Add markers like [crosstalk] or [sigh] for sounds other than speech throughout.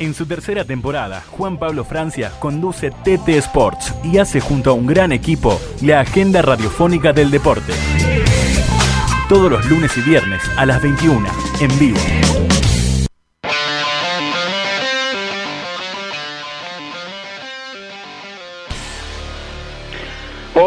En su tercera temporada, Juan Pablo Francia conduce TT Sports y hace junto a un gran equipo la agenda radiofónica del deporte. Todos los lunes y viernes a las 21, en vivo.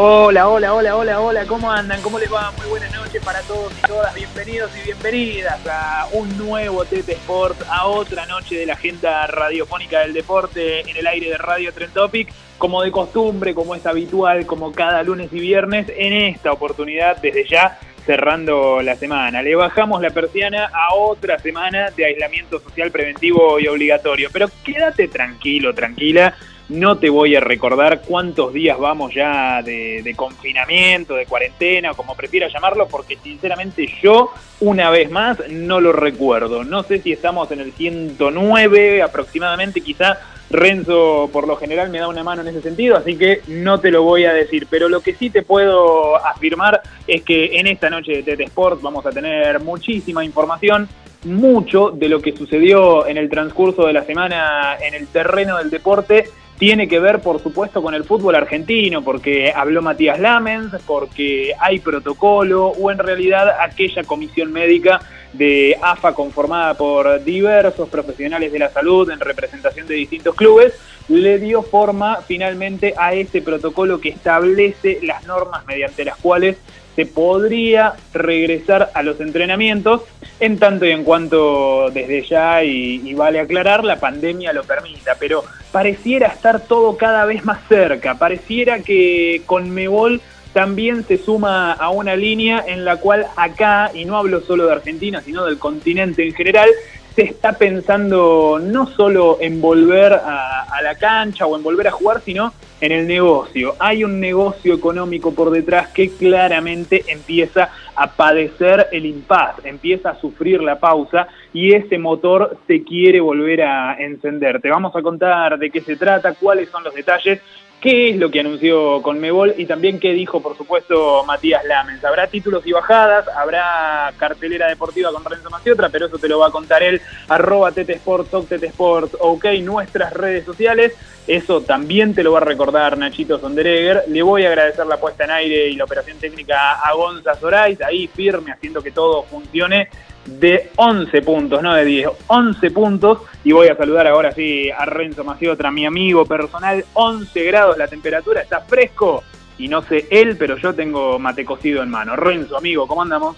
Hola, hola, hola, hola, hola, ¿cómo andan? ¿Cómo les va? Muy buenas noches para todos y todas. Bienvenidos y bienvenidas a un nuevo TT Sport, a otra noche de la agenda radiofónica del deporte en el aire de Radio Trend Topic. Como de costumbre, como es habitual, como cada lunes y viernes, en esta oportunidad, desde ya, cerrando la semana. Le bajamos la persiana a otra semana de aislamiento social preventivo y obligatorio. Pero quédate tranquilo, tranquila no te voy a recordar cuántos días vamos ya de, confinamiento, de cuarentena, como prefieras llamarlo, porque sinceramente yo, una vez más, no lo recuerdo. No sé si estamos en el 109 aproximadamente, quizá Renzo por lo general me da una mano en ese sentido, así que no te lo voy a decir. Pero lo que sí te puedo afirmar es que en esta noche de TT Sports vamos a tener muchísima información mucho de lo que sucedió en el transcurso de la semana en el terreno del deporte tiene que ver, por supuesto, con el fútbol argentino, porque habló Matías Lamens, porque hay protocolo, o en realidad aquella comisión médica de AFA conformada por diversos profesionales de la salud en representación de distintos clubes, le dio forma finalmente a ese protocolo que establece las normas mediante las cuales se podría regresar a los entrenamientos en tanto y en cuanto desde ya, y, vale aclarar, la pandemia lo permita, pero pareciera estar todo cada vez más cerca, pareciera que con Mebol también se suma a una línea en la cual acá, y no hablo solo de Argentina, sino del continente en general, se está pensando no solo en volver a, la cancha o en volver a jugar, sino en el negocio. Hay un negocio económico por detrás que claramente empieza a padecer el impas, empieza a sufrir la pausa y ese motor se quiere volver a encender. Te vamos a contar de qué se trata, cuáles son los detalles, qué es lo que anunció Conmebol y también qué dijo, por supuesto, Matías Lamens. Habrá títulos y bajadas, habrá cartelera deportiva con Renzo Maciotra, pero eso te lo va a contar él, arroba Tetesport, Tetesport, ok, nuestras redes sociales. Eso también te lo va a recordar Nachito Sonderegger. Le voy a agradecer la puesta en aire y la operación técnica a Gonza Zorais, ahí firme, haciendo que todo funcione de 11 puntos, no de 10, 11 puntos. Y voy a saludar ahora sí a Renzo Maciotra, mi amigo personal, 11 grados la temperatura, está fresco. Y no sé él, pero yo tengo mate cocido en mano. Renzo, amigo, ¿cómo andamos?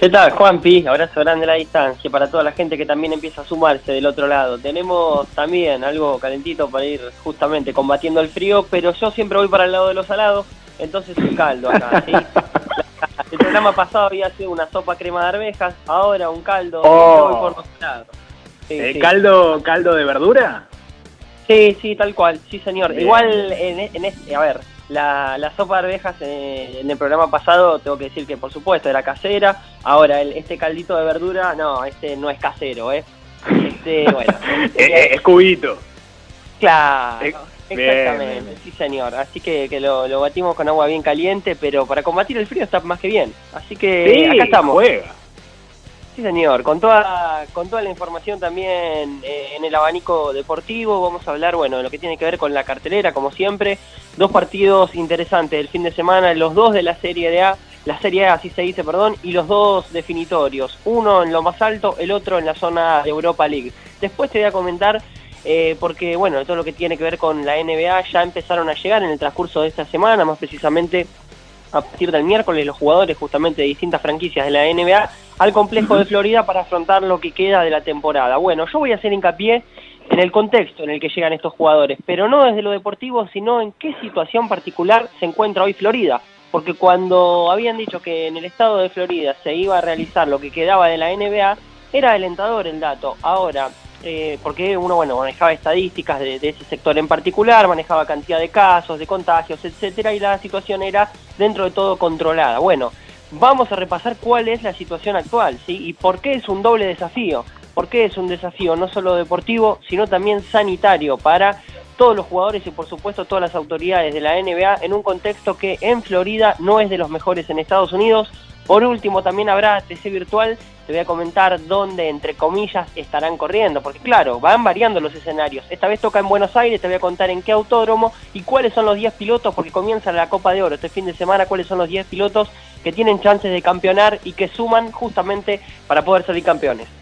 ¿Qué tal, Juanpi? Abrazo grande a la distancia para toda la gente que también empieza a sumarse del otro lado. Tenemos también algo calentito para ir justamente combatiendo el frío, pero yo siempre voy para el lado de los salados, entonces el caldo acá, ¿sí? [laughs] El programa pasado había sido una sopa crema de arvejas, ahora un caldo. Oh. ¿Eh, ¿Caldo, ¿Caldo de verdura? Sí, sí, tal cual, sí señor. Igual, en, este, a ver, la, sopa de arvejas en, el programa pasado, tengo que decir que por supuesto era casera. Ahora, el, este caldito de verdura, no, este no es casero, ¿eh? Este, bueno. [laughs] es, cubito. Claro. Exactamente, sí señor. Así que, lo, batimos con agua bien caliente, pero para combatir el frío está más que bien. Así que acá estamos. Juega. Sí señor, con toda, con toda la información también eh, en el abanico deportivo, vamos a hablar, bueno, de lo que tiene que ver con la cartelera, como siempre. Dos partidos interesantes el fin de semana, los dos de la Serie de A, la Serie A así se dice, perdón, y los dos definitorios. Uno en lo más alto, el otro en la zona de Europa League. Después te voy a comentar eh, porque bueno, todo lo que tiene que ver con la NBA ya empezaron a llegar en el transcurso de esta semana, más precisamente a partir del miércoles los jugadores justamente de distintas franquicias de la NBA al complejo de Florida para afrontar lo que queda de la temporada. Bueno, yo voy a hacer hincapié en el contexto en el que llegan estos jugadores, pero no desde lo deportivo, sino en qué situación particular se encuentra hoy Florida. Porque cuando habían dicho que en el estado de Florida se iba a realizar lo que quedaba de la NBA, Era alentador el dato. Ahora, eh, porque uno bueno manejaba estadísticas de, ese sector en particular, manejaba cantidad de casos, de contagios, etcétera, y la situación era dentro de todo controlada. Bueno, vamos a repasar cuál es la situación actual, ¿sí? Y por qué es un doble desafío. ¿Por qué es un desafío no solo deportivo, sino también sanitario para todos los jugadores y por supuesto todas las autoridades de la NBA en un contexto que en Florida no es de los mejores en Estados Unidos. Por último, también habrá TC virtual. Te voy a comentar dónde, entre comillas, estarán corriendo, porque claro, van variando los escenarios. Esta vez toca en Buenos Aires, te voy a contar en qué autódromo y cuáles son los 10 pilotos, porque comienza la Copa de Oro este fin de semana, cuáles son los 10 pilotos que tienen chances de campeonar y que suman justamente para poder salir campeones.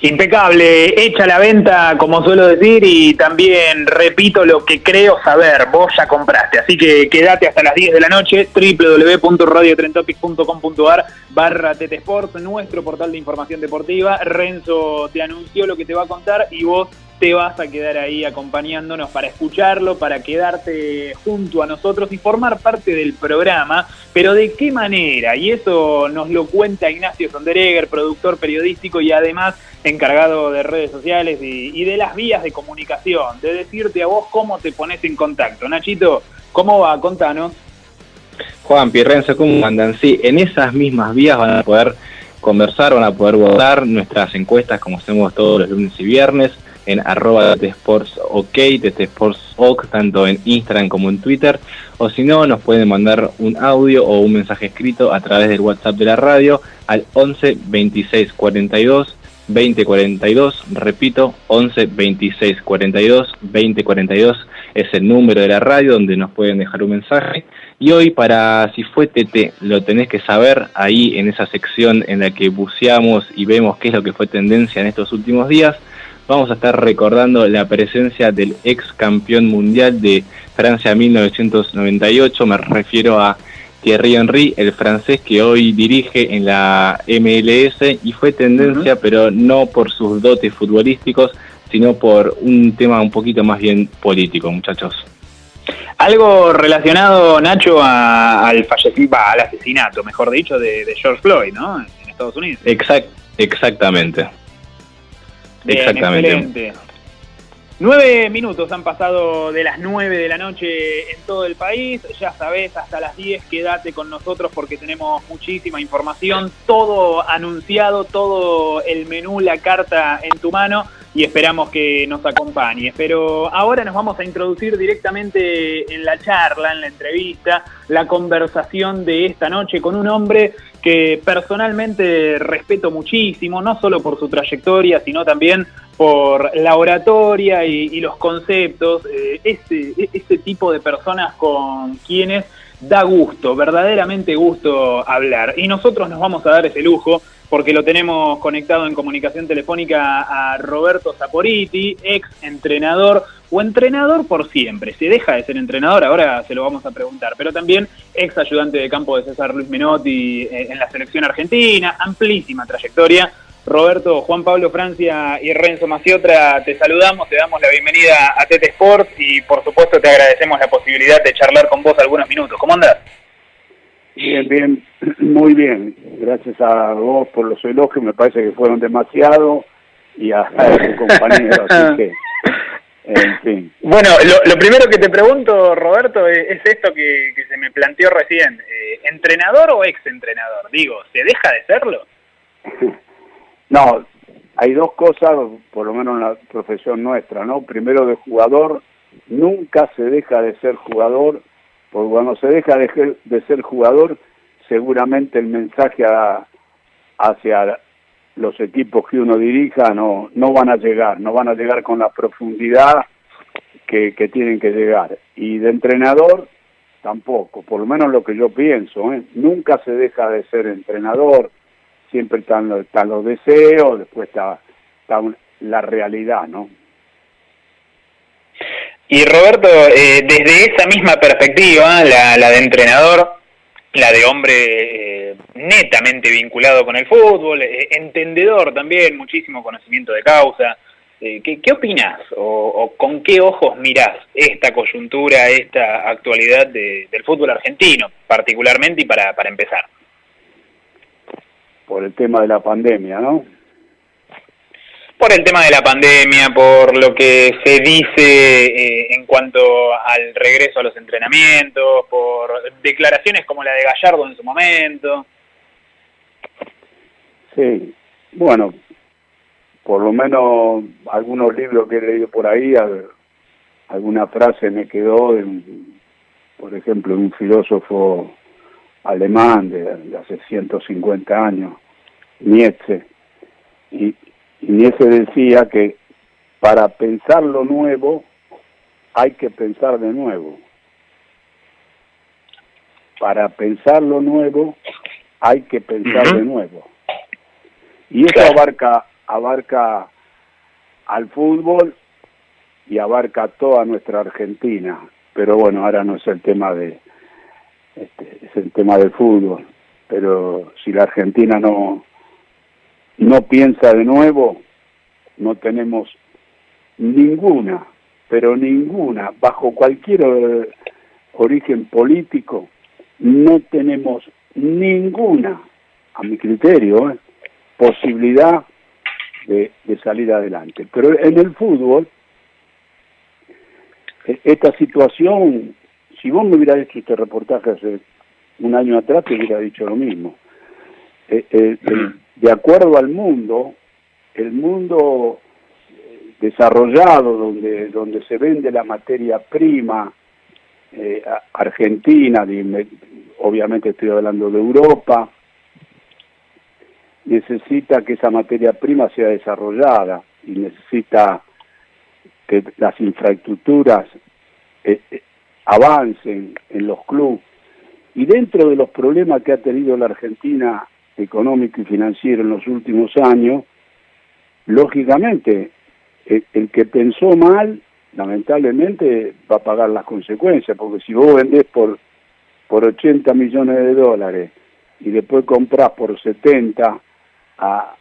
Impecable, hecha la venta, como suelo decir, y también repito lo que creo saber, vos ya compraste, así que quédate hasta las 10 de la noche, www.radiotrentopic.com.ar barra Sport, nuestro portal de información deportiva. Renzo te anunció lo que te va a contar y vos te vas a quedar ahí acompañándonos para escucharlo, para quedarte junto a nosotros y formar parte del programa. Pero ¿de qué manera? Y eso nos lo cuenta Ignacio Sonderegger, productor periodístico y además encargado de redes sociales y, de las vías de comunicación, de decirte a vos cómo te pones en contacto. Nachito, ¿cómo va? Contanos. Juan Pirrenzo, ¿cómo andan? Sí, en esas mismas vías van a poder conversar, van a poder votar nuestras encuestas como hacemos todos los lunes y viernes en arroba Sports OK, Sports OK, tanto en Instagram como en Twitter, o si no, nos pueden mandar un audio o un mensaje escrito a través del WhatsApp de la radio al 11 26 42 20 42, repito, 11 26 42 20 42 es el número de la radio donde nos pueden dejar un mensaje. Y hoy para si fue TT, lo tenés que saber ahí en esa sección en la que buceamos y vemos qué es lo que fue tendencia en estos últimos días vamos a estar recordando la presencia del ex campeón mundial de Francia 1998, me refiero a Thierry Henry, el francés que hoy dirige en la MLS y fue tendencia, pero no por sus dotes futbolísticos, sino por un tema un poquito más bien político, muchachos. Algo relacionado, Nacho, al fallecimiento, al asesinato, mejor dicho, de, George Floyd, ¿no? En Estados Unidos. Exact, exactamente. Exactamente. Nueve minutos han pasado de las nueve de la noche en todo el país. Ya sabes, hasta las diez quédate con nosotros porque tenemos muchísima información, todo anunciado, todo el menú, la carta en tu mano y esperamos que nos acompañe. Pero ahora nos vamos a introducir directamente en la charla, en la entrevista, la conversación de esta noche con un hombre que personalmente respeto muchísimo, no solo por su trayectoria, sino también por la oratoria y, los conceptos, eh, este, este tipo de personas con quienes da gusto, verdaderamente gusto hablar. Y nosotros nos vamos a dar ese lujo porque lo tenemos conectado en comunicación telefónica a Roberto Saporiti, ex entrenador o entrenador por siempre. Se deja de ser entrenador, ahora se lo vamos a preguntar, pero también ex ayudante de campo de César Luis Menotti eh, en la selección argentina, amplísima trayectoria. Roberto, Juan Pablo Francia y Renzo Maciotra, te saludamos, te damos la bienvenida a Tete Sport y por supuesto te agradecemos la posibilidad de charlar con vos algunos minutos. ¿Cómo andas? Bien, bien, [clears throat] muy bien. Gracias a vos por los elogios, me parece que fueron demasiado y a, [laughs] tu compañero, así que, en fin. Bueno, lo, primero que te pregunto, Roberto, es, esto que, se me planteó recién. Eh, ¿Entrenador o ex-entrenador? Digo, ¿se deja de serlo? [laughs] no, hay dos cosas, por lo menos en la profesión nuestra, ¿no? Primero de jugador, nunca se deja de ser jugador porque cuando se deja de, ser jugador, seguramente el mensaje hacia los equipos que uno dirija no, no van a llegar, no van a llegar con la profundidad que, tienen que llegar. Y de entrenador, tampoco, por lo menos lo que yo pienso, ¿eh? nunca se deja de ser entrenador, siempre están, están los deseos, después está, está la realidad, ¿no? Y Roberto, eh, desde esa misma perspectiva, la, de entrenador, la de hombre eh, netamente vinculado con el fútbol, eh, entendedor también, muchísimo conocimiento de causa, ¿qué, ¿qué opinás o, con qué ojos mirás esta coyuntura, esta actualidad del fútbol argentino, particularmente y para, para empezar? Por el tema de la pandemia, ¿no? Por el tema de la pandemia, por lo que se dice eh, en cuanto al regreso a los entrenamientos, por declaraciones como la de Gallardo en su momento. Sí, bueno, por lo menos algunos libros que he leído por ahí, alguna frase me quedó, por ejemplo, un filósofo alemán de, de hace 150 años, Nietzsche, y, y Nietzsche decía que para pensar lo nuevo hay que pensar de nuevo. Para pensar lo nuevo hay que pensar de nuevo. Y eso abarca abarca al fútbol y abarca toda nuestra Argentina. Pero bueno, ahora no es el tema de este, es el tema del fútbol. Pero si la Argentina no no piensa de nuevo, no tenemos ninguna, pero ninguna, bajo cualquier eh, origen político, no tenemos ninguna, a mi criterio, eh, posibilidad de, salir adelante. Pero en el fútbol, e, esta situación, si vos me hubieras hecho este reportaje hace un año atrás, te hubiera dicho lo mismo. Eh, de acuerdo al mundo, el mundo eh, desarrollado donde, donde se vende la materia prima, eh, Argentina, obviamente estoy hablando de Europa, necesita que esa materia prima sea desarrollada y necesita que las infraestructuras eh, avancen en los clubes. Y dentro de los problemas que ha tenido la Argentina económico y financiero en los últimos años, lógicamente el, que pensó mal, lamentablemente va a pagar las consecuencias, porque si vos vendés por, por 80 millones de dólares y después comprás por 70 a,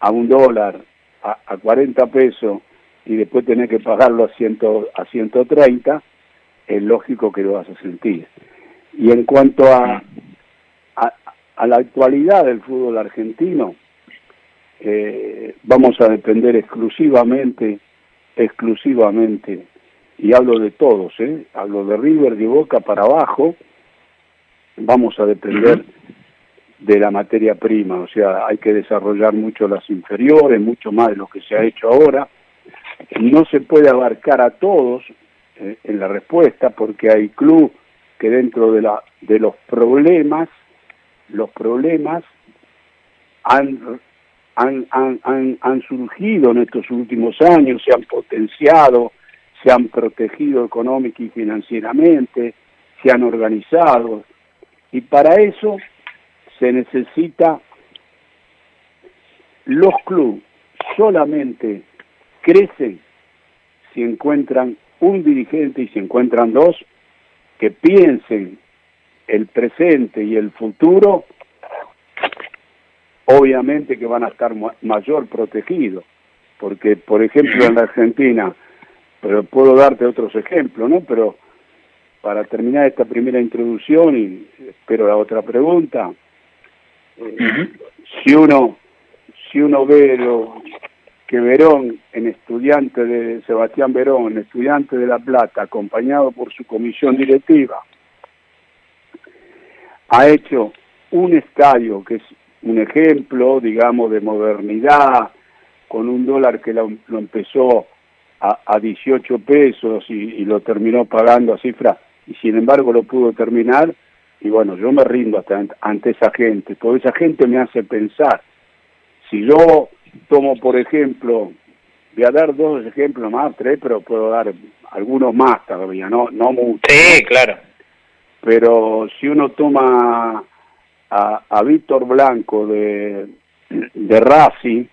a un dólar, a, a 40 pesos, y después tenés que pagarlo a, ciento, a 130, es lógico que lo vas a sentir. Y en cuanto a la actualidad del fútbol argentino, eh, vamos a depender exclusivamente, exclusivamente, y hablo de todos, ¿eh? hablo de River, de Boca para abajo, vamos a depender de la materia prima, o sea, hay que desarrollar mucho las inferiores, mucho más de lo que se ha hecho ahora. No se puede abarcar a todos eh, en la respuesta porque hay club que dentro de, la, de los problemas los problemas han, han, han, han, surgido en estos últimos años, se han potenciado, se han protegido económica y financieramente, se han organizado. Y para eso se necesita los clubes solamente crecen si encuentran un dirigente y si encuentran dos que piensen el presente y el futuro, obviamente que van a estar mayor protegidos, porque por ejemplo en la Argentina, pero puedo darte otros ejemplos, ¿no? Pero para terminar esta primera introducción y espero la otra pregunta, eh, si uno si uno ve lo, que Verón, en estudiante de Sebastián Verón, estudiante de La Plata, acompañado por su comisión directiva, ha hecho un estadio que es un ejemplo, digamos, de modernidad, con un dólar que lo, empezó a, a, 18 pesos y, lo terminó pagando a cifra, y sin embargo lo pudo terminar, y bueno, yo me rindo hasta ante esa gente, toda esa gente me hace pensar, si yo tomo, por ejemplo, voy a dar dos ejemplos más, tres, pero puedo dar algunos más todavía, no, no muchos. Sí, claro pero si uno toma a, Víctor Blanco de, de Racing,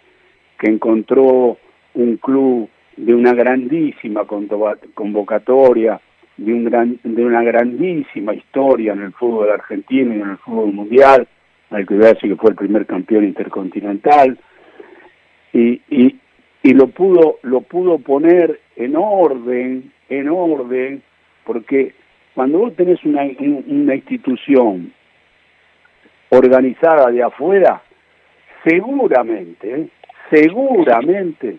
que encontró un club de una grandísima convocatoria, de, un gran, de una grandísima historia en el fútbol argentino y en el fútbol mundial, que decir que fue el primer campeón intercontinental, y, y, y lo pudo lo pudo poner en orden, en orden, porque cuando vos tenés una, una institución organizada de afuera, seguramente, seguramente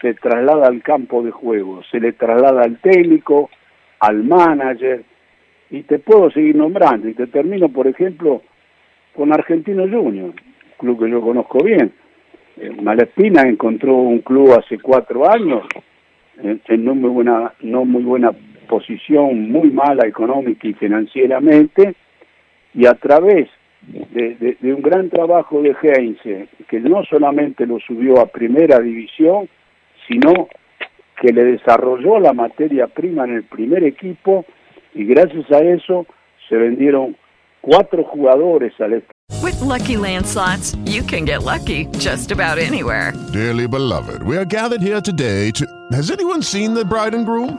se traslada al campo de juego, se le traslada al técnico, al manager, y te puedo seguir nombrando, y te termino, por ejemplo, con Argentino Junior, club que yo conozco bien. Eh, Malespina encontró un club hace cuatro años en, en no muy buena no muy buena posición, muy mala económica y financieramente, y a través de, de, de un gran trabajo de Heinze, que no solamente lo subió a primera división, sino que le desarrolló la materia prima en el primer equipo y gracias a eso se vendieron cuatro jugadores al With lucky landslots, you can get lucky just about anywhere. Dearly beloved, we are gathered here today to. Has anyone seen the bride and groom?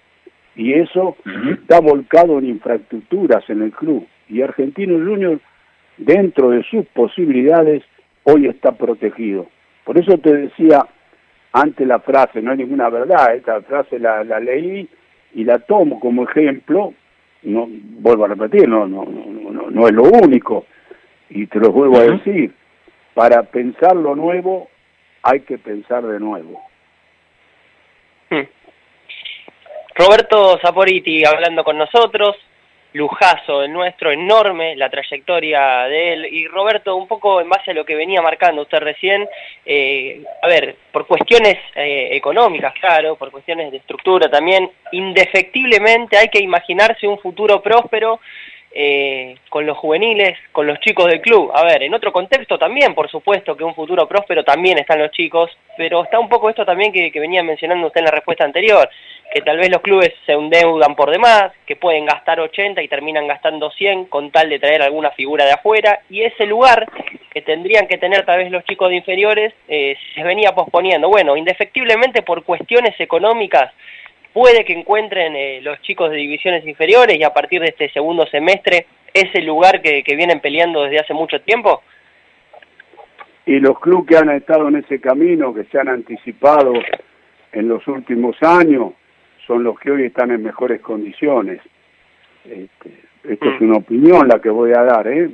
y eso está volcado en infraestructuras en el club. Y Argentino Junior, dentro de sus posibilidades, hoy está protegido. Por eso te decía antes la frase, no hay ninguna verdad, esta frase la, la leí y la tomo como ejemplo, no vuelvo a repetir, no, no, no, no, no es lo único, y te lo vuelvo a decir, para pensar lo nuevo hay que pensar de nuevo. Roberto Saporiti hablando con nosotros, lujazo el nuestro, enorme la trayectoria de él. Y Roberto, un poco en base a lo que venía marcando usted recién, eh, a ver, por cuestiones eh, económicas, claro, por cuestiones de estructura también, indefectiblemente hay que imaginarse un futuro próspero eh, con los juveniles, con los chicos del club. A ver, en otro contexto también, por supuesto, que un futuro próspero también están los chicos, pero está un poco esto también que, que venía mencionando usted en la respuesta anterior, que tal vez los clubes se endeudan por demás, que pueden gastar 80 y terminan gastando 100 con tal de traer alguna figura de afuera, y ese lugar que tendrían que tener tal vez los chicos de inferiores eh, se venía posponiendo. Bueno, indefectiblemente por cuestiones económicas, puede que encuentren eh, los chicos de divisiones inferiores y a partir de este segundo semestre ese lugar que, que vienen peleando desde hace mucho tiempo? Y los clubes que han estado en ese camino, que se han anticipado en los últimos años, son los que hoy están en mejores condiciones. Este, esto es una opinión la que voy a dar, ¿eh?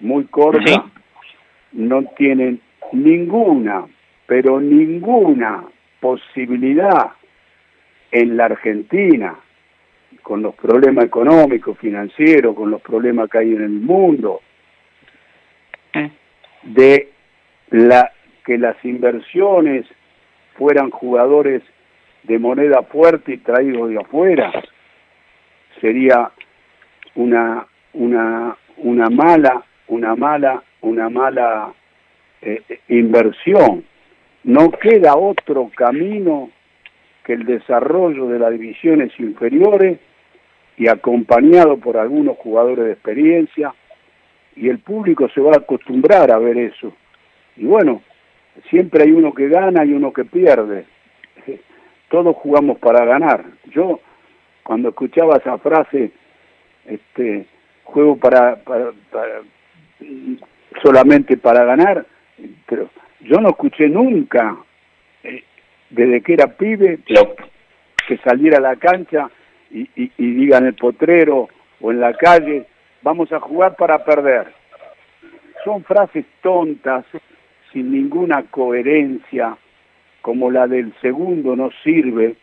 Muy corta. No tienen ninguna, pero ninguna posibilidad en la Argentina, con los problemas económicos, financieros, con los problemas que hay en el mundo, de la que las inversiones fueran jugadores de moneda fuerte y traídos de afuera, sería una una una mala una mala una mala eh, inversión. No queda otro camino que el desarrollo de las divisiones inferiores y acompañado por algunos jugadores de experiencia y el público se va a acostumbrar a ver eso. Y bueno, siempre hay uno que gana y uno que pierde. [laughs] Todos jugamos para ganar. Yo cuando escuchaba esa frase, este, juego para, solamente para ganar, pero yo no escuché nunca desde que era pibe que saliera a la cancha y, y, y diga en el potrero o en la calle, vamos a jugar para perder. Son frases tontas, sin ninguna coherencia, como la del segundo no sirve.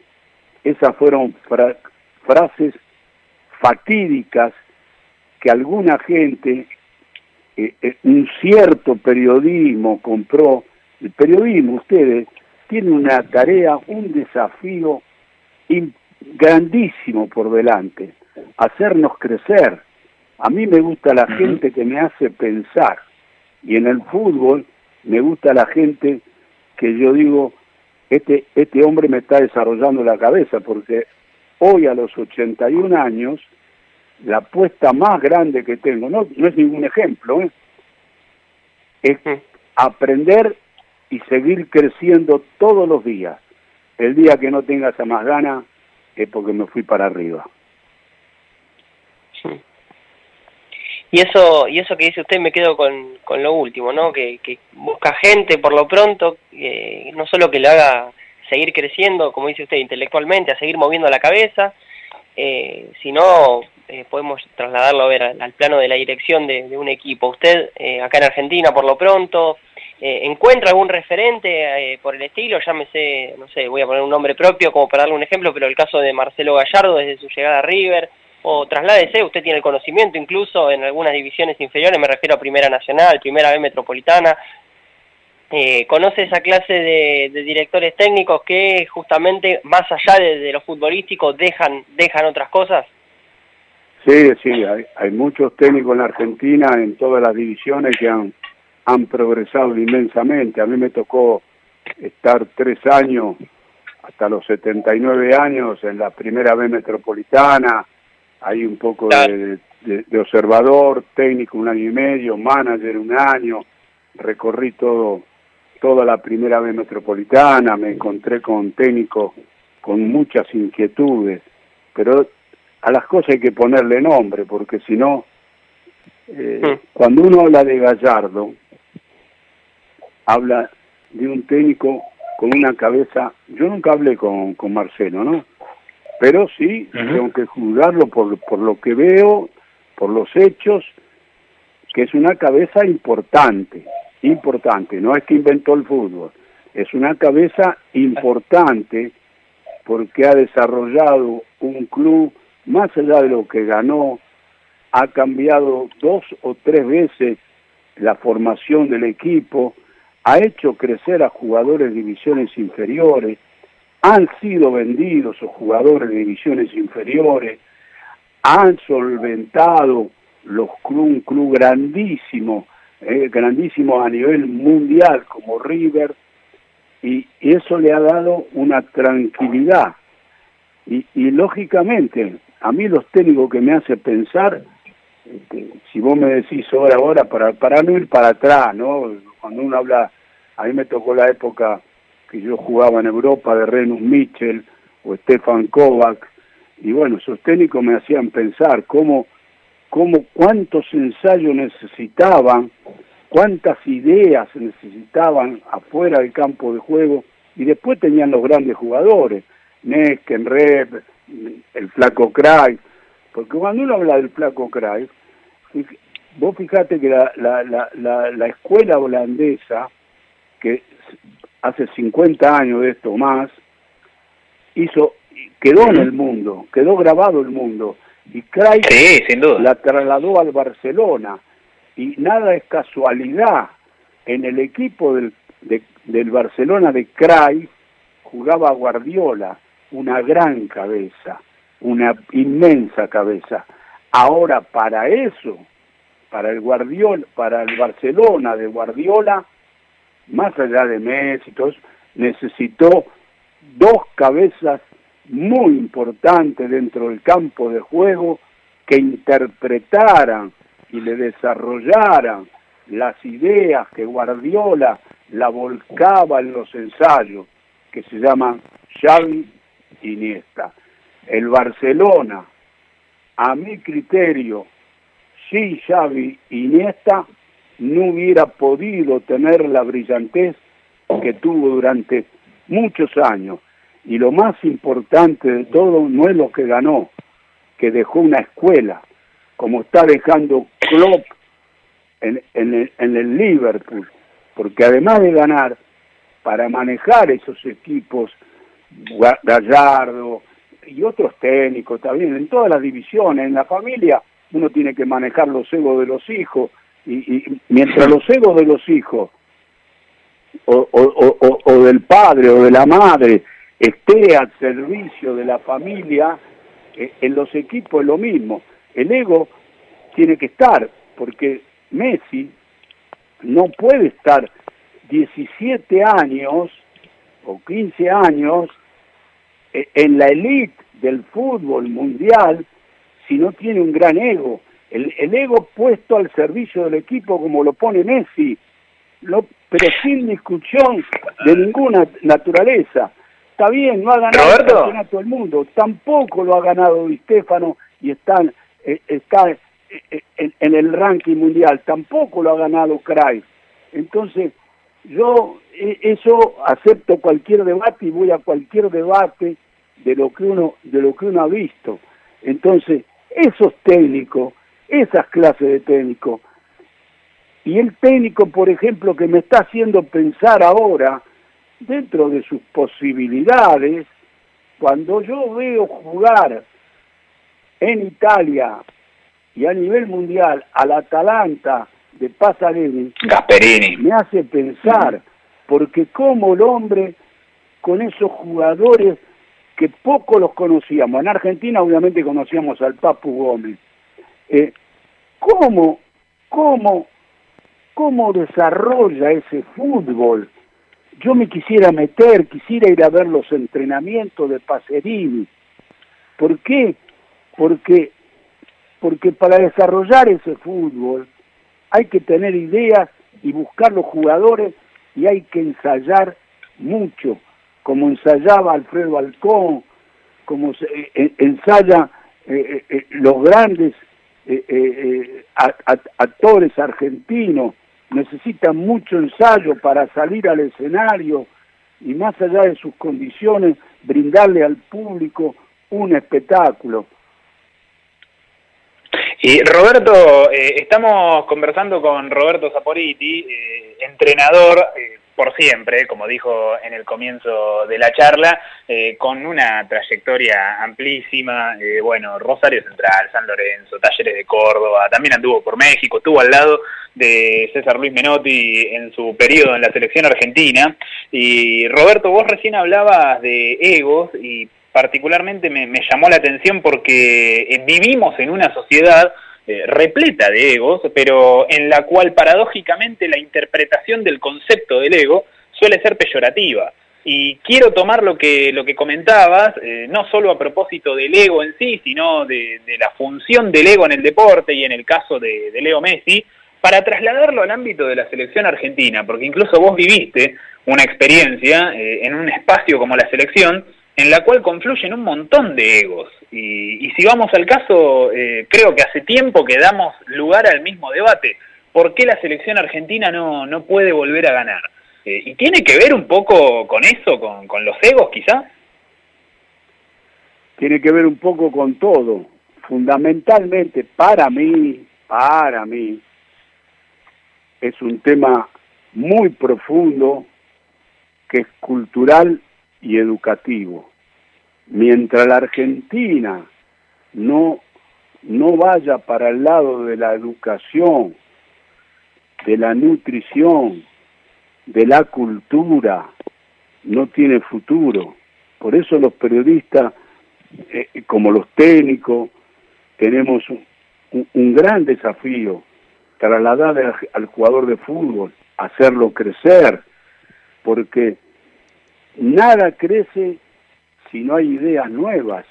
Esas fueron fra frases fatídicas que alguna gente, eh, eh, un cierto periodismo compró. El periodismo, ustedes, tiene una tarea, un desafío grandísimo por delante. hacernos crecer. A mí me gusta la gente que me hace pensar. Y en el fútbol me gusta la gente que yo digo, este, este hombre me está desarrollando la cabeza, porque hoy a los 81 años, la apuesta más grande que tengo, no, no es ningún ejemplo, ¿eh? es aprender y seguir creciendo todos los días. El día que no tengas a más ganas es porque me fui para arriba. Y eso, y eso que dice usted me quedo con, con lo último, ¿no? Que, busca gente por lo pronto, eh, no solo que le haga seguir creciendo, como dice usted, intelectualmente, a seguir moviendo la cabeza, eh, sino eh, podemos trasladarlo a ver al, plano de la dirección de, de un equipo. Usted, eh, acá en Argentina, por lo pronto, eh, ¿encuentra algún referente eh, por el estilo? Llámese, no sé, voy a poner un nombre propio como para darle un ejemplo, pero el caso de Marcelo Gallardo desde su llegada a River, o trasládese, usted tiene el conocimiento incluso en algunas divisiones inferiores, me refiero a Primera Nacional, Primera B Metropolitana, eh, conoce esa clase de, directores técnicos que justamente más allá de, de, lo futbolístico dejan, dejan otras cosas? Sí, sí, hay, hay muchos técnicos en la Argentina, en todas las divisiones que han, han progresado inmensamente. A mí me tocó estar tres años, hasta los 79 años, en la primera B metropolitana, hay un poco de, de, de, observador, técnico un año y medio, manager un año, recorrí todo toda la primera vez metropolitana, me encontré con técnicos con muchas inquietudes, pero a las cosas hay que ponerle nombre, porque si no, eh, mm. cuando uno habla de Gallardo, habla de un técnico con una cabeza, yo nunca hablé con, con Marcelo, ¿no? Pero sí, uh -huh. tengo que juzgarlo por, por lo que veo, por los hechos, que es una cabeza importante, importante, no es que inventó el fútbol, es una cabeza importante porque ha desarrollado un club más allá de lo que ganó, ha cambiado dos o tres veces la formación del equipo, ha hecho crecer a jugadores de divisiones inferiores, han sido vendidos los jugadores de divisiones inferiores, han solventado los club, un club grandísimo eh, grandísimos a nivel mundial como River, y, eso le ha dado una tranquilidad. Y, lógicamente, a mí los técnicos que me hace pensar, este, si vos me decís ahora, ahora, para, para no ir para atrás, ¿no? Cuando uno habla, a mí me tocó la época que yo jugaba en Europa de Renus Mitchell o Stefan Kovac, y bueno, esos técnicos me hacían pensar cómo cómo cuántos ensayos necesitaban, cuántas ideas necesitaban afuera del campo de juego, y después tenían los grandes jugadores, Nesken, Rep, el Flaco Cray, porque cuando uno habla del Flaco Cray, vos fijate que la, la, la, la, la escuela holandesa, que hace 50 años de esto más, hizo, quedó en el mundo, quedó grabado el mundo, y Craig sí, sin duda. la trasladó al Barcelona. Y nada es casualidad. En el equipo del, de, del Barcelona de Craig jugaba Guardiola una gran cabeza una inmensa cabeza ahora para eso para el Guardiola para el Barcelona de Guardiola más allá de Messi todos, necesitó dos cabezas muy importante dentro del campo de juego que interpretaran y le desarrollaran las ideas que Guardiola la volcaba en los ensayos, que se llaman Xavi Iniesta. El Barcelona, a mi criterio, si Xavi Iniesta no hubiera podido tener la brillantez que tuvo durante muchos años. Y lo más importante de todo no es lo que ganó, que dejó una escuela, como está dejando Klopp en, en, el, en el Liverpool, porque además de ganar, para manejar esos equipos, Gallardo y otros técnicos también, en todas las divisiones, en la familia, uno tiene que manejar los egos de los hijos, y, mientras los egos de los hijos, o, del padre o de la madre, esté al servicio de la familia, Eh, en los equipos es lo mismo. El ego tiene que estar, porque Messi no puede estar 17 años o 15 años en la elite del fútbol mundial si no tiene un gran ego. El, ego puesto al servicio del equipo como lo pone Messi, pero sin discusión de ninguna naturaleza. Está bien, no ha ganado el campeonato del mundo, tampoco lo ha ganado Di Stefano y está, eh, está eh, en, el ranking mundial, tampoco lo ha ganado Craig. Entonces, yo eso acepto cualquier debate y voy a cualquier debate de lo que uno de lo que uno ha visto. Entonces, esos técnicos, esas clases de técnicos, y el técnico, por ejemplo, que me está haciendo pensar ahora, dentro de sus posibilidades, cuando yo veo jugar en Italia y a nivel mundial al Atalanta de Pasarini, Gasperini, me hace pensar, porque como el hombre con esos jugadores que poco los conocíamos. En Argentina obviamente conocíamos al Papu Gómez. Eh, ¿Cómo, cómo, cómo desarrolla ese fútbol? Yo me quisiera meter, quisiera ir a ver los entrenamientos de Pacerini. ¿Por qué? Porque, porque para desarrollar ese fútbol hay que tener ideas y buscar los jugadores y hay que ensayar mucho como ensayaba Alfredo Alcón, como eh, eh, ensaya eh, los grandes actores argentinos, necesitan mucho ensayo para salir al escenario y más allá de sus condiciones, brindarle al público un espectáculo. Y Roberto, estamos conversando con Roberto Saporiti, entrenador por siempre, como dijo en el comienzo de la charla, eh, con una trayectoria amplísima, eh, bueno, Rosario Central, San Lorenzo, Talleres de Córdoba, también anduvo por México, estuvo al lado de César Luis Menotti en su periodo en la selección argentina. Y Roberto, vos recién hablabas de egos y particularmente me, me llamó la atención porque eh, vivimos en una sociedad eh, repleta de egos, pero en la cual paradójicamente la interpretación del concepto del ego suele ser peyorativa. Y quiero tomar lo que, lo que comentabas, eh, no solo a propósito del ego en sí, sino de, la función del ego en el deporte y en el caso de, Leo Messi, para trasladarlo al ámbito de la selección argentina, porque incluso vos viviste una experiencia eh, en un espacio como la selección en la cual confluyen un montón de egos. Y, si vamos al caso, eh, creo que hace tiempo que damos lugar al mismo debate. ¿Por qué la selección argentina no, no puede volver a ganar? Eh, ¿Y tiene que ver un poco con eso, con, con los egos quizás? Tiene que ver un poco con todo. Fundamentalmente, para mí, para mí, es un tema muy profundo que es cultural y educativo. Mientras la Argentina no, no vaya para el lado de la educación, de la nutrición, de la cultura, no tiene futuro. Por eso los periodistas, eh, como los técnicos, tenemos un, un gran desafío, trasladar al jugador de fútbol, hacerlo crecer, porque Nada crece si no hay ideas nuevas.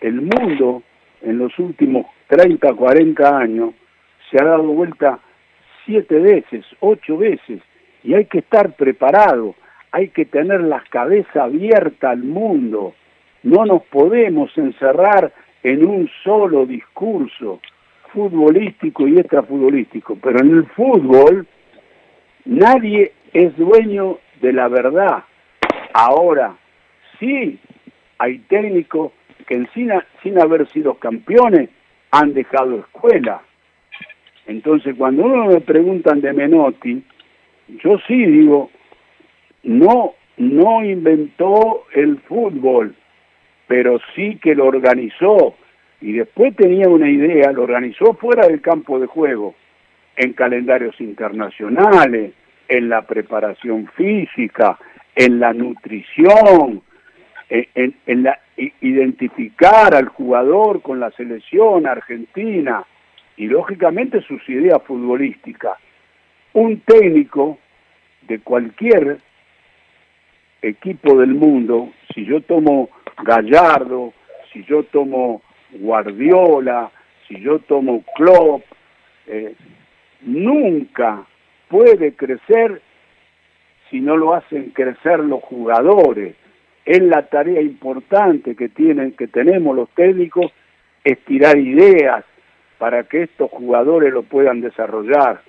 El mundo en los últimos 30, 40 años se ha dado vuelta siete veces, ocho veces, y hay que estar preparado, hay que tener la cabeza abierta al mundo. No nos podemos encerrar en un solo discurso futbolístico y extrafutbolístico, pero en el fútbol nadie es dueño de la verdad. Ahora, sí, hay técnicos que sin, haber sido campeones han dejado escuela. Entonces, cuando uno me preguntan de Menotti, yo sí digo, no, no inventó el fútbol, pero sí que lo organizó. Y después tenía una idea, lo organizó fuera del campo de juego, en calendarios internacionales, en la preparación física, en la nutrición, en, en la, identificar al jugador con la selección argentina y lógicamente sus ideas futbolísticas. Un técnico de cualquier equipo del mundo, si yo tomo Gallardo, si yo tomo Guardiola, si yo tomo Klopp, eh, nunca puede crecer si no lo hacen crecer los jugadores. Es la tarea importante que tienen, que tenemos los técnicos, estirar ideas para que estos jugadores lo puedan desarrollar.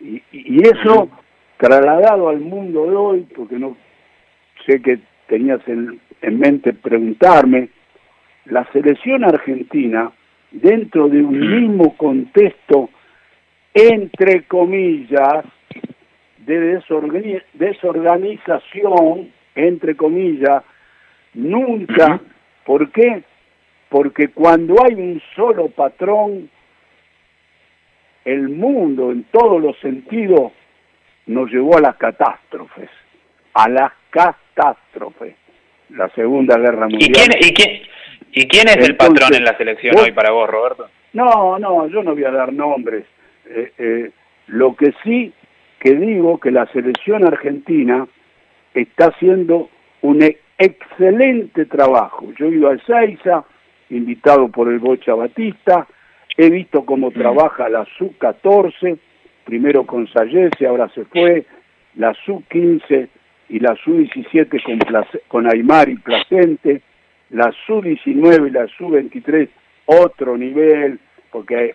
Y, y eso trasladado al mundo de hoy, porque no sé que tenías en, mente preguntarme, la selección argentina, dentro de un mismo contexto, entre comillas, de desorganización, entre comillas, nunca, ¿por qué? Porque cuando hay un solo patrón, el mundo en todos los sentidos nos llevó a las catástrofes, a las catástrofe, la Segunda Guerra Mundial. ¿Y quién, y quién, y quién es el patrón en la selección hoy para vos, Roberto? No, no, yo no voy a dar nombres. Eh, eh, lo que sí que digo que la selección argentina está haciendo un excelente trabajo. Yo he ido a Ezeiza, invitado por el Bocha Batista, he visto cómo mm. trabaja la SU-14, primero con Sayese, ahora se fue, la SU-15 y la SU-17 con, con Aymar y Placente, la SU-19 y la SU-23 otro nivel, porque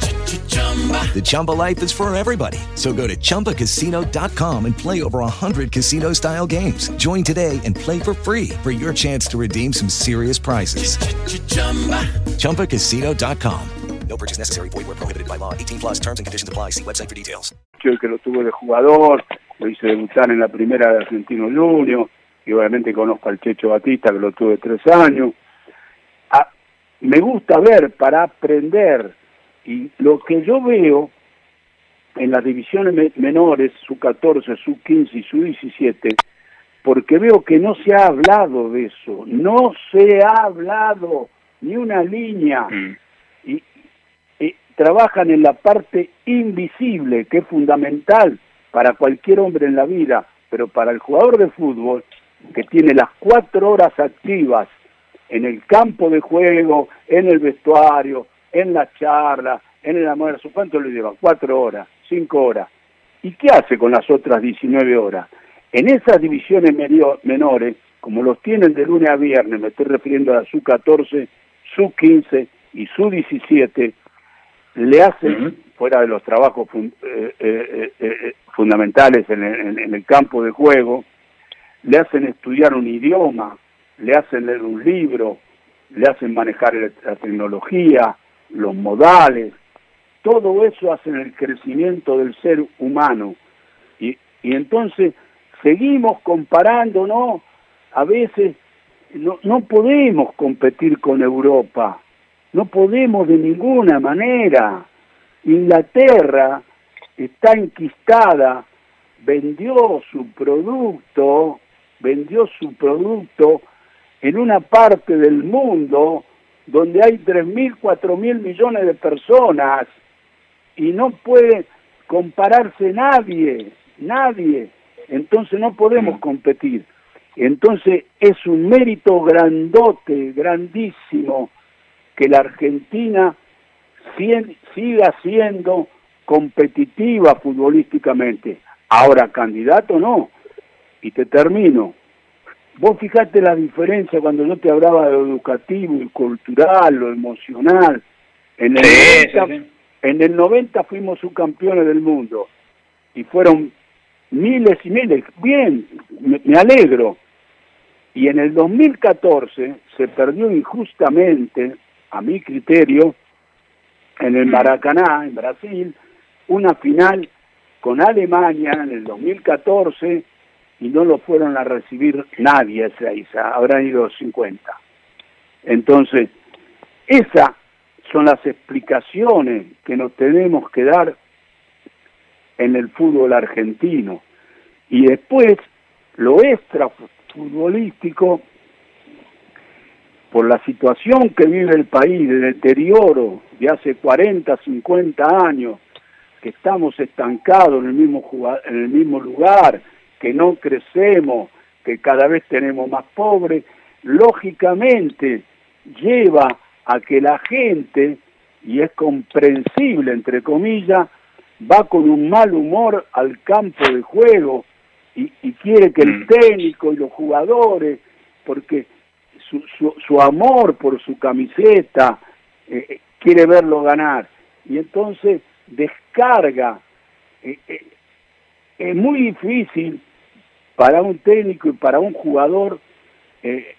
The Chumba life is for everybody. So go to ChumbaCasino.com and play over 100 casino style games. Join today and play for free for your chance to redeem some serious prizes. ChumbaCasino.com. No purchase necessary. Void where prohibited by law. 18 plus terms and conditions apply. See website for details. Yo que lo tuve de jugador, lo hice debutar en la primera de Argentino Junior, y obviamente conozco al Checho Batista, que lo tuve tres años. Ah, me gusta ver para aprender y lo que yo veo en las divisiones menores, su 14, su 15 y su 17, porque veo que no se ha hablado de eso, no se ha hablado ni una línea, mm. y, y, trabajan en la parte invisible, que es fundamental para cualquier hombre en la vida, pero para el jugador de fútbol, que tiene las cuatro horas activas en el campo de juego, en el vestuario, en la charla, en el almuerzo, ¿cuánto le lleva? Cuatro horas, cinco horas. ¿Y qué hace con las otras 19 horas? En esas divisiones menores, como los tienen de lunes a viernes, me estoy refiriendo a la SU-14, SU-15 y SU-17, le hacen, fuera de los trabajos eh, eh, eh, fundamentales en el campo de juego, le hacen estudiar un idioma, le hacen leer un libro, le hacen manejar la tecnología, los modales, todo eso hace el crecimiento del ser humano. Y, y entonces seguimos comparándonos, a veces no, no podemos competir con Europa, no podemos de ninguna manera. Inglaterra está enquistada, vendió su producto, vendió su producto en una parte del mundo donde hay 3.000, 4.000 millones de personas y no puede compararse nadie, nadie. Entonces no podemos competir. Entonces es un mérito grandote, grandísimo, que la Argentina siga siendo competitiva futbolísticamente. Ahora, candidato no. Y te termino. Vos fijate la diferencia cuando yo te hablaba de lo educativo y cultural, lo emocional. En el, Sí, 90, sí, sí. en el 90 fuimos subcampeones del mundo y fueron miles y miles. Bien, me, me alegro. Y en el 2014 se perdió injustamente, a mi criterio, en el Maracaná, en Brasil, una final con Alemania en el 2014 y no lo fueron a recibir nadie a isla, habrán ido 50. Entonces, esas son las explicaciones que nos tenemos que dar en el fútbol argentino. Y después, lo extra futbolístico, por la situación que vive el país de deterioro de hace 40, 50 años, que estamos estancados en el mismo, en el mismo lugar, que no crecemos, que cada vez tenemos más pobres, lógicamente lleva a que la gente, y es comprensible entre comillas, va con un mal humor al campo de juego y, y quiere que el técnico y los jugadores, porque su, su, su amor por su camiseta, eh, eh, quiere verlo ganar. Y entonces descarga. Eh, eh, es muy difícil para un técnico y para un jugador eh,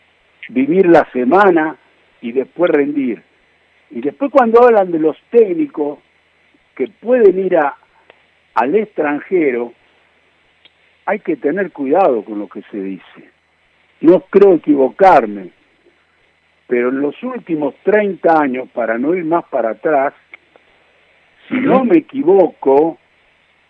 vivir la semana y después rendir. Y después cuando hablan de los técnicos que pueden ir a, al extranjero, hay que tener cuidado con lo que se dice. No creo equivocarme, pero en los últimos 30 años, para no ir más para atrás, si no me equivoco,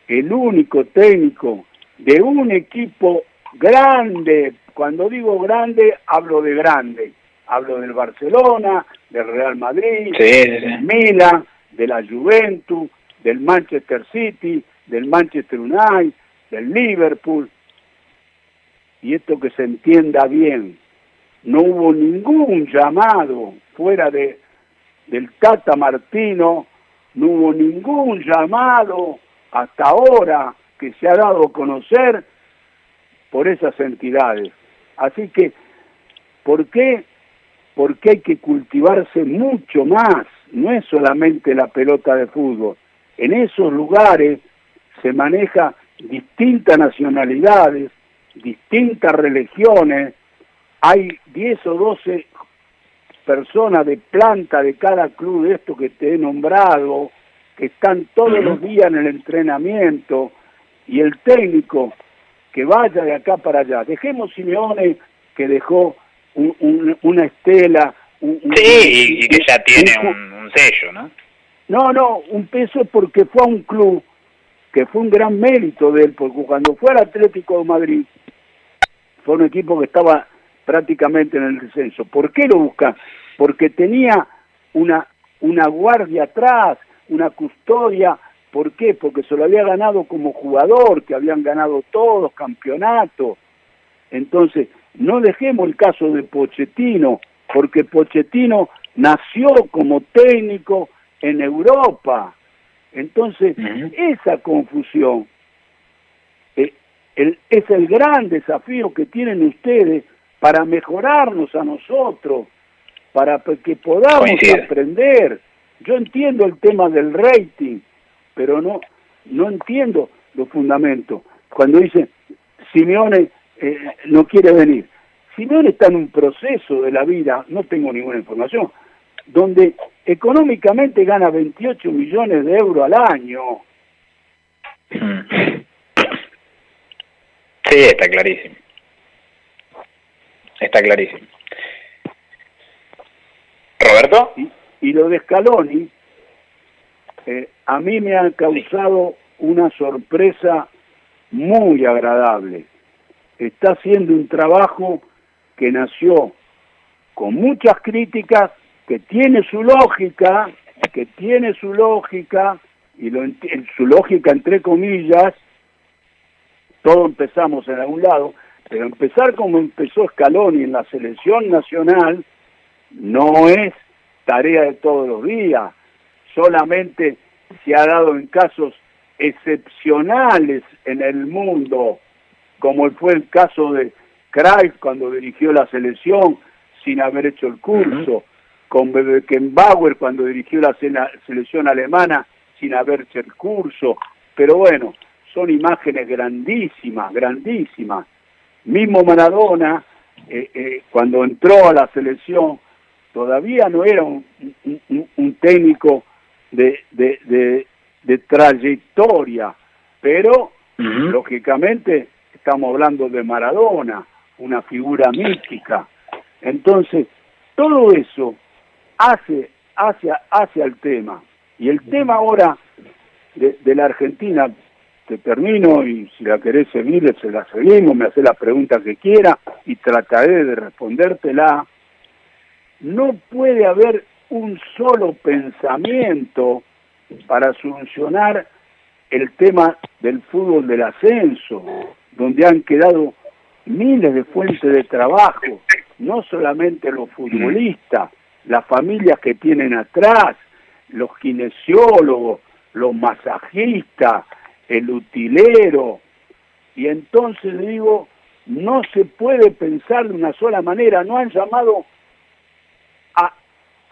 el único técnico de un equipo grande, cuando digo grande, hablo de grande, hablo del Barcelona, del Real Madrid, Sí, sí, del Milan, de la Juventus, del Manchester City, del Manchester United, del Liverpool. Y esto que se entienda bien, no hubo ningún llamado fuera de del Tata Martino, no hubo ningún llamado hasta ahora que se ha dado a conocer por esas entidades. Así que, ¿por qué? Porque hay que cultivarse mucho más, no es solamente la pelota de fútbol. En esos lugares se maneja distintas nacionalidades, distintas religiones, hay 10 o 12 personas de planta de cada club de esto que te he nombrado, que están todos los días en el entrenamiento, y el técnico que vaya de acá para allá. Dejemos Simeone que dejó un- un- una estela. un- Sí, y, que ya tiene un sello, ¿no? no, no, un peso porque fue a un club que fue un gran mérito de él, porque cuando fue al Atlético de Madrid, fue un equipo que estaba prácticamente en el descenso. ¿Por qué lo busca? Porque tenía una, una guardia atrás, una custodia. ¿Por qué? Porque se lo había ganado como jugador, que habían ganado todos campeonatos. Entonces, no dejemos el caso de Pochettino, porque Pochettino nació como técnico en Europa. Entonces, esa confusión eh, el- es el gran desafío que tienen ustedes para mejorarnos a nosotros, para que podamos aprender. Yo entiendo el tema del rating, pero no, no entiendo los fundamentos. Cuando dice Simeone eh, no quiere venir. Simeone está en un proceso de la vida, no tengo ninguna información, donde económicamente gana 28 millones de euros al año. [coughs] Sí, está clarísimo. Está clarísimo. ¿Roberto? Y, y lo de Scaloni, eh, a mí me ha causado una sorpresa muy agradable. Está haciendo un trabajo que nació con muchas críticas, que tiene su lógica, que tiene su lógica, y lo su lógica entre comillas, todos empezamos en algún lado, pero empezar como empezó Scaloni en la selección nacional no es tarea de todos los días, solamente se ha dado en casos excepcionales en el mundo, como fue el caso de, Cruyff cuando dirigió la selección sin haber hecho el curso, con Beckenbauer cuando dirigió la selección alemana sin haber hecho el curso, pero bueno, son imágenes grandísimas, grandísimas. Mismo Maradona, eh, eh, cuando entró a la selección, todavía no era un, un- un- un técnico de, de, de- de trayectoria, pero lógicamente estamos hablando de Maradona, una figura mística. Entonces, todo eso hace, hace, hace al tema. Y el tema ahora de, de la Argentina, te termino y si la querés seguir, se la seguimos, me hace la pregunta que quiera y trataré de respondértela. No puede haber un solo pensamiento para solucionar el tema del fútbol del ascenso, donde han quedado miles de fuentes de trabajo, no solamente los futbolistas, las familias que tienen atrás, los kinesiólogos, los masajistas, el utilero. Y entonces digo, no se puede pensar de una sola manera, no han llamado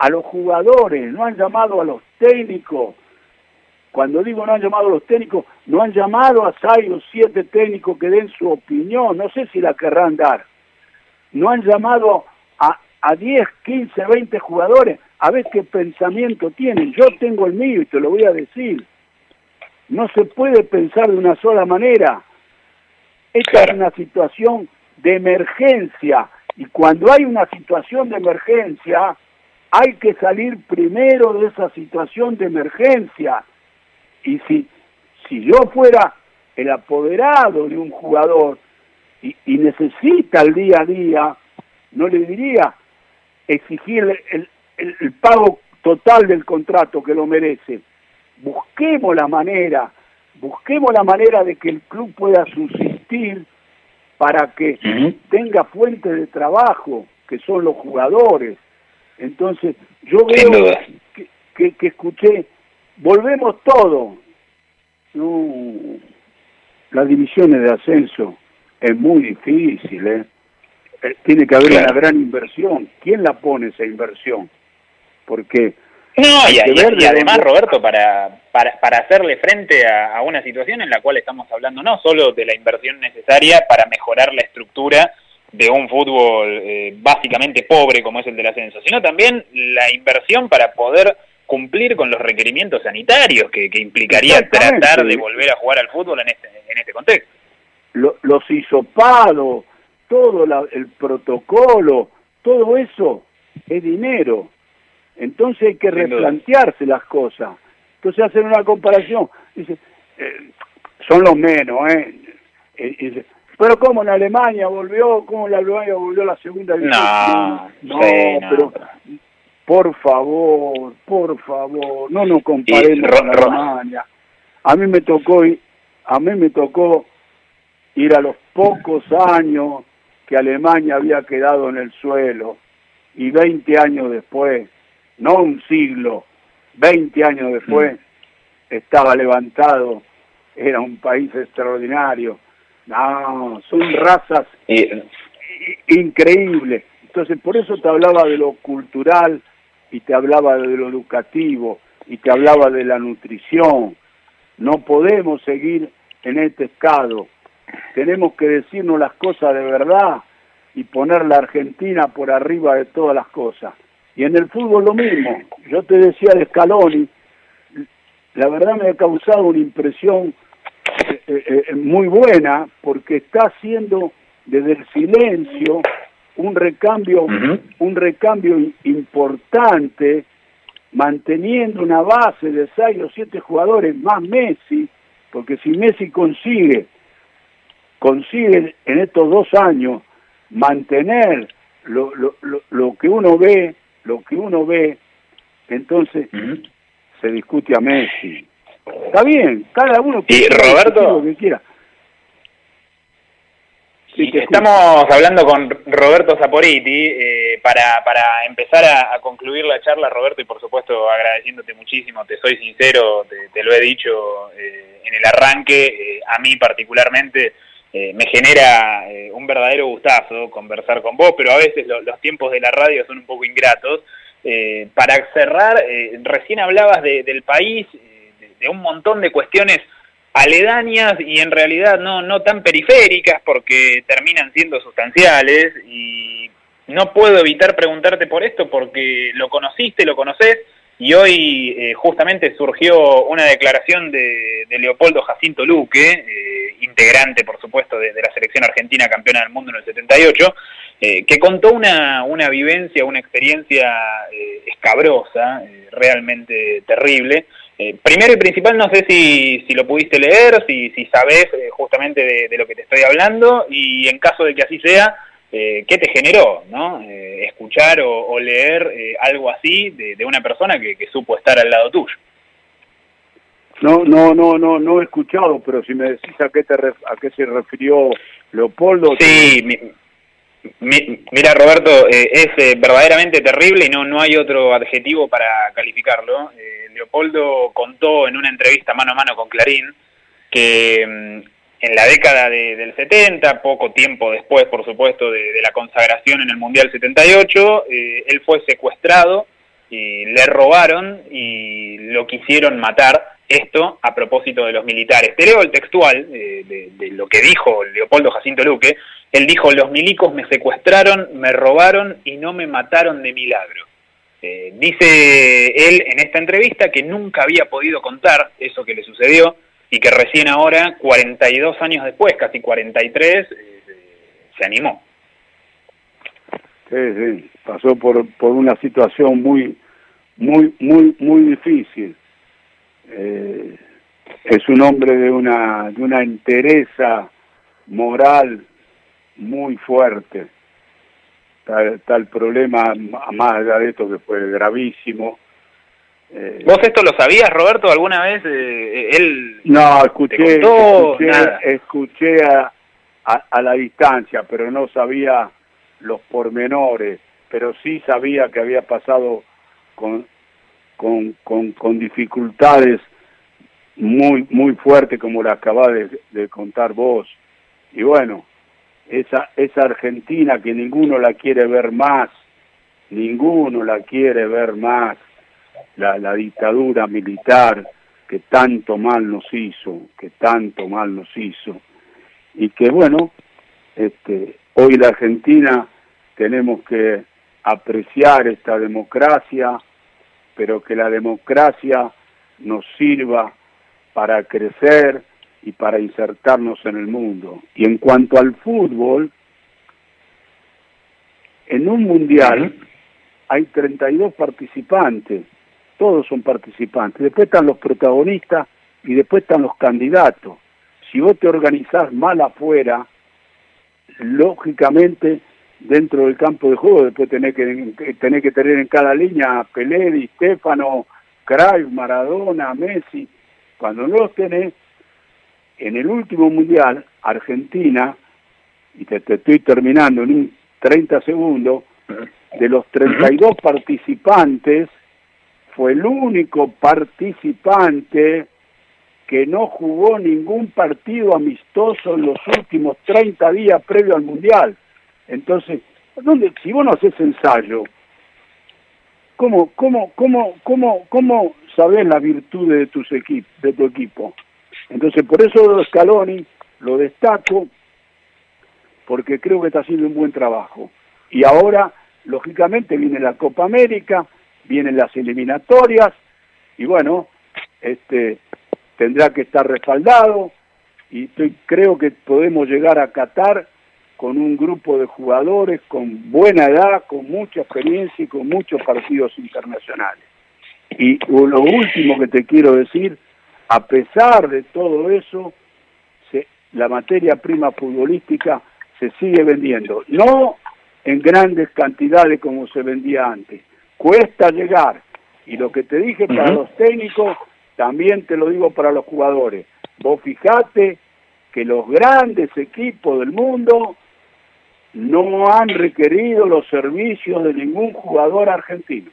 a los jugadores, no han llamado a los técnicos. Cuando digo no han llamado a los técnicos, no han llamado a seis o siete técnicos que den su opinión, no sé si la querrán dar. No han llamado a, a 10, 15, 20 jugadores a ver qué pensamiento tienen. Yo tengo el mío y te lo voy a decir. No se puede pensar de una sola manera. Esta es una situación de emergencia y cuando hay una situación de emergencia hay que salir primero de esa situación de emergencia. Y si, si yo fuera el apoderado de un jugador y, y necesita el día a día, no le diría exigirle el, el- el pago total del contrato que lo merece. Busquemos la manera, busquemos la manera de que el club pueda subsistir para que tenga fuentes de trabajo, que son los jugadores. Entonces, yo veo que, que, que escuché, volvemos todo. No, las divisiones de ascenso es muy difícil, ¿eh? Eh, Tiene que haber Claro. una gran inversión. ¿Quién la pone esa inversión? Porque No, y, y- y de además, Roberto, para, para, para hacerle frente a, a una situación en la cual estamos hablando no solo de la inversión necesaria para mejorar la estructura de un fútbol eh, básicamente pobre como es el del ascenso, sino también la inversión para poder cumplir con los requerimientos sanitarios que, que implicaría tratar de volver a jugar al fútbol en este, en este contexto. lo- los hisopados, todo la- el protocolo, todo eso es dinero. Entonces hay que replantearse las cosas. Entonces hacen una comparación. Dice, eh, son los menos, ¿eh? Eh, dice, pero ¿cómo en Alemania volvió? ¿Cómo en Alemania volvió la segunda división? No, no, sí, no. pero por favor, por favor, no nos comparemos Y con Alemania. A mí me tocó a mí me tocó ir a los pocos años que Alemania había quedado en el suelo y 20 años después, no un siglo, 20 años después, estaba levantado, era un país extraordinario. No, son razas i- increíbles. Entonces, por eso te hablaba de lo cultural y te hablaba de lo educativo y te hablaba de la nutrición. No podemos seguir en este estado. Tenemos que decirnos las cosas de verdad y poner la Argentina por arriba de todas las cosas. Y en el fútbol lo mismo. Yo te decía de Scaloni, la verdad me ha causado una impresión eh, eh, eh, muy buena porque está haciendo desde el silencio un recambio un recambio importante manteniendo una base de seis o siete jugadores más Messi porque si Messi consigue consigue en estos dos años mantener lo, lo, lo, lo que uno ve lo que uno ve entonces se discute a Messi está bien cada uno Y, puede Roberto, decir lo que quiera Sí. Estamos hablando con Roberto Saporiti eh, para, para empezar a, a concluir la charla, Roberto, y por supuesto agradeciéndote muchísimo, te soy sincero, te, te lo he dicho eh, en el arranque, eh, a mí particularmente eh, me genera un verdadero gustazo conversar con vos, pero a veces lo- los tiempos de la radio son un poco ingratos. Para cerrar, recién hablabas de- del país, de, un montón de cuestiones aledañas y en realidad no, no tan periféricas porque terminan siendo sustanciales y no puedo evitar preguntarte por esto porque lo conociste, lo conoces y hoy eh, justamente surgió una declaración de, de Leopoldo Jacinto Luque, eh, integrante por supuesto de, de la selección argentina campeona del mundo en el 78, eh, que contó una, una vivencia, una experiencia eh, escabrosa, eh, realmente terrible. Eh, primero y principal, no sé si, si lo pudiste leer, si, si sabes eh, justamente de, de lo que te estoy hablando, y en caso de que así sea, eh, ¿qué te generó, no? Eh, escuchar o, o leer eh, algo así de, de una persona que, que supo estar al lado tuyo. No, no, no, no, no he escuchado, pero si me decís a qué te ref- a qué se refirió Leopoldo. Sí, mi- mi- mira Roberto, eh, es eh, verdaderamente terrible y no, no hay otro adjetivo para calificarlo. Eh, Leopoldo contó en una entrevista mano a mano con Clarín que mm, en la década de- del 70, poco tiempo después, por supuesto, de, la consagración en el Mundial 78, eh, él fue secuestrado y le robaron y lo quisieron matar. Esto a propósito de los militares. Te leo el textual eh, de lo que dijo Leopoldo Jacinto Luque. Él dijo, los milicos me secuestraron, me robaron y no me mataron de milagro. Eh, dice él en esta entrevista que nunca había podido contar eso que le sucedió y que recién ahora, 42 años después, casi 43, eh, se animó. Sí, sí, pasó por, por una situación muy, muy, muy, muy difícil. Eh, es un hombre de una, de una entereza moral muy fuerte. Tal, tal problema, más allá de esto que fue gravísimo. Eh, ¿Vos esto lo sabías, Roberto, alguna vez? Eh, él No, escuché, escuché, Nada. escuché a, a, a la distancia, pero no sabía los pormenores, pero sí sabía que había pasado con, con, con, con dificultades muy, muy fuertes como la acabas de, de contar vos. Y bueno, esa, esa Argentina que ninguno la quiere ver más, ninguno la quiere ver más, la, la dictadura militar que tanto mal nos hizo, que tanto mal nos hizo, y que bueno, este, hoy la Argentina tenemos que apreciar esta democracia, pero que la democracia nos sirva para crecer y para insertarnos en el mundo. Y en cuanto al fútbol, en un mundial hay 32 participantes, todos son participantes, después están los protagonistas y después están los candidatos. Si vos te organizás mal afuera, lógicamente dentro del campo de juego después tenés que, tenés que tener en cada línea a Pelé, Stefano, Cruyff, Maradona, Messi. Cuando no los tenés, en el último mundial, Argentina, y te, te estoy terminando en un 30 segundos, de los 32 participantes, fue el único participante que no jugó ningún partido amistoso en los últimos 30 días previo al Mundial. Entonces, ¿dónde, si vos no haces ensayo, ¿cómo, cómo, cómo, cómo, cómo sabés las virtudes de, tus equip de tu equipo? Entonces, por eso Scaloni lo destaco, porque creo que está haciendo un buen trabajo. Y ahora, lógicamente, viene la Copa América, vienen las eliminatorias, y bueno, este tendrá que estar respaldado, y creo que podemos llegar a Qatar con un grupo de jugadores con buena edad, con mucha experiencia y con muchos partidos internacionales. Y lo último que te quiero decir, a pesar de todo eso, se, la materia prima futbolística se sigue vendiendo, no en grandes cantidades como se vendía antes. Cuesta llegar. Y lo que te dije para los técnicos, también te lo digo para los jugadores. Vos fijate que los grandes equipos del mundo no han requerido los servicios de ningún jugador argentino.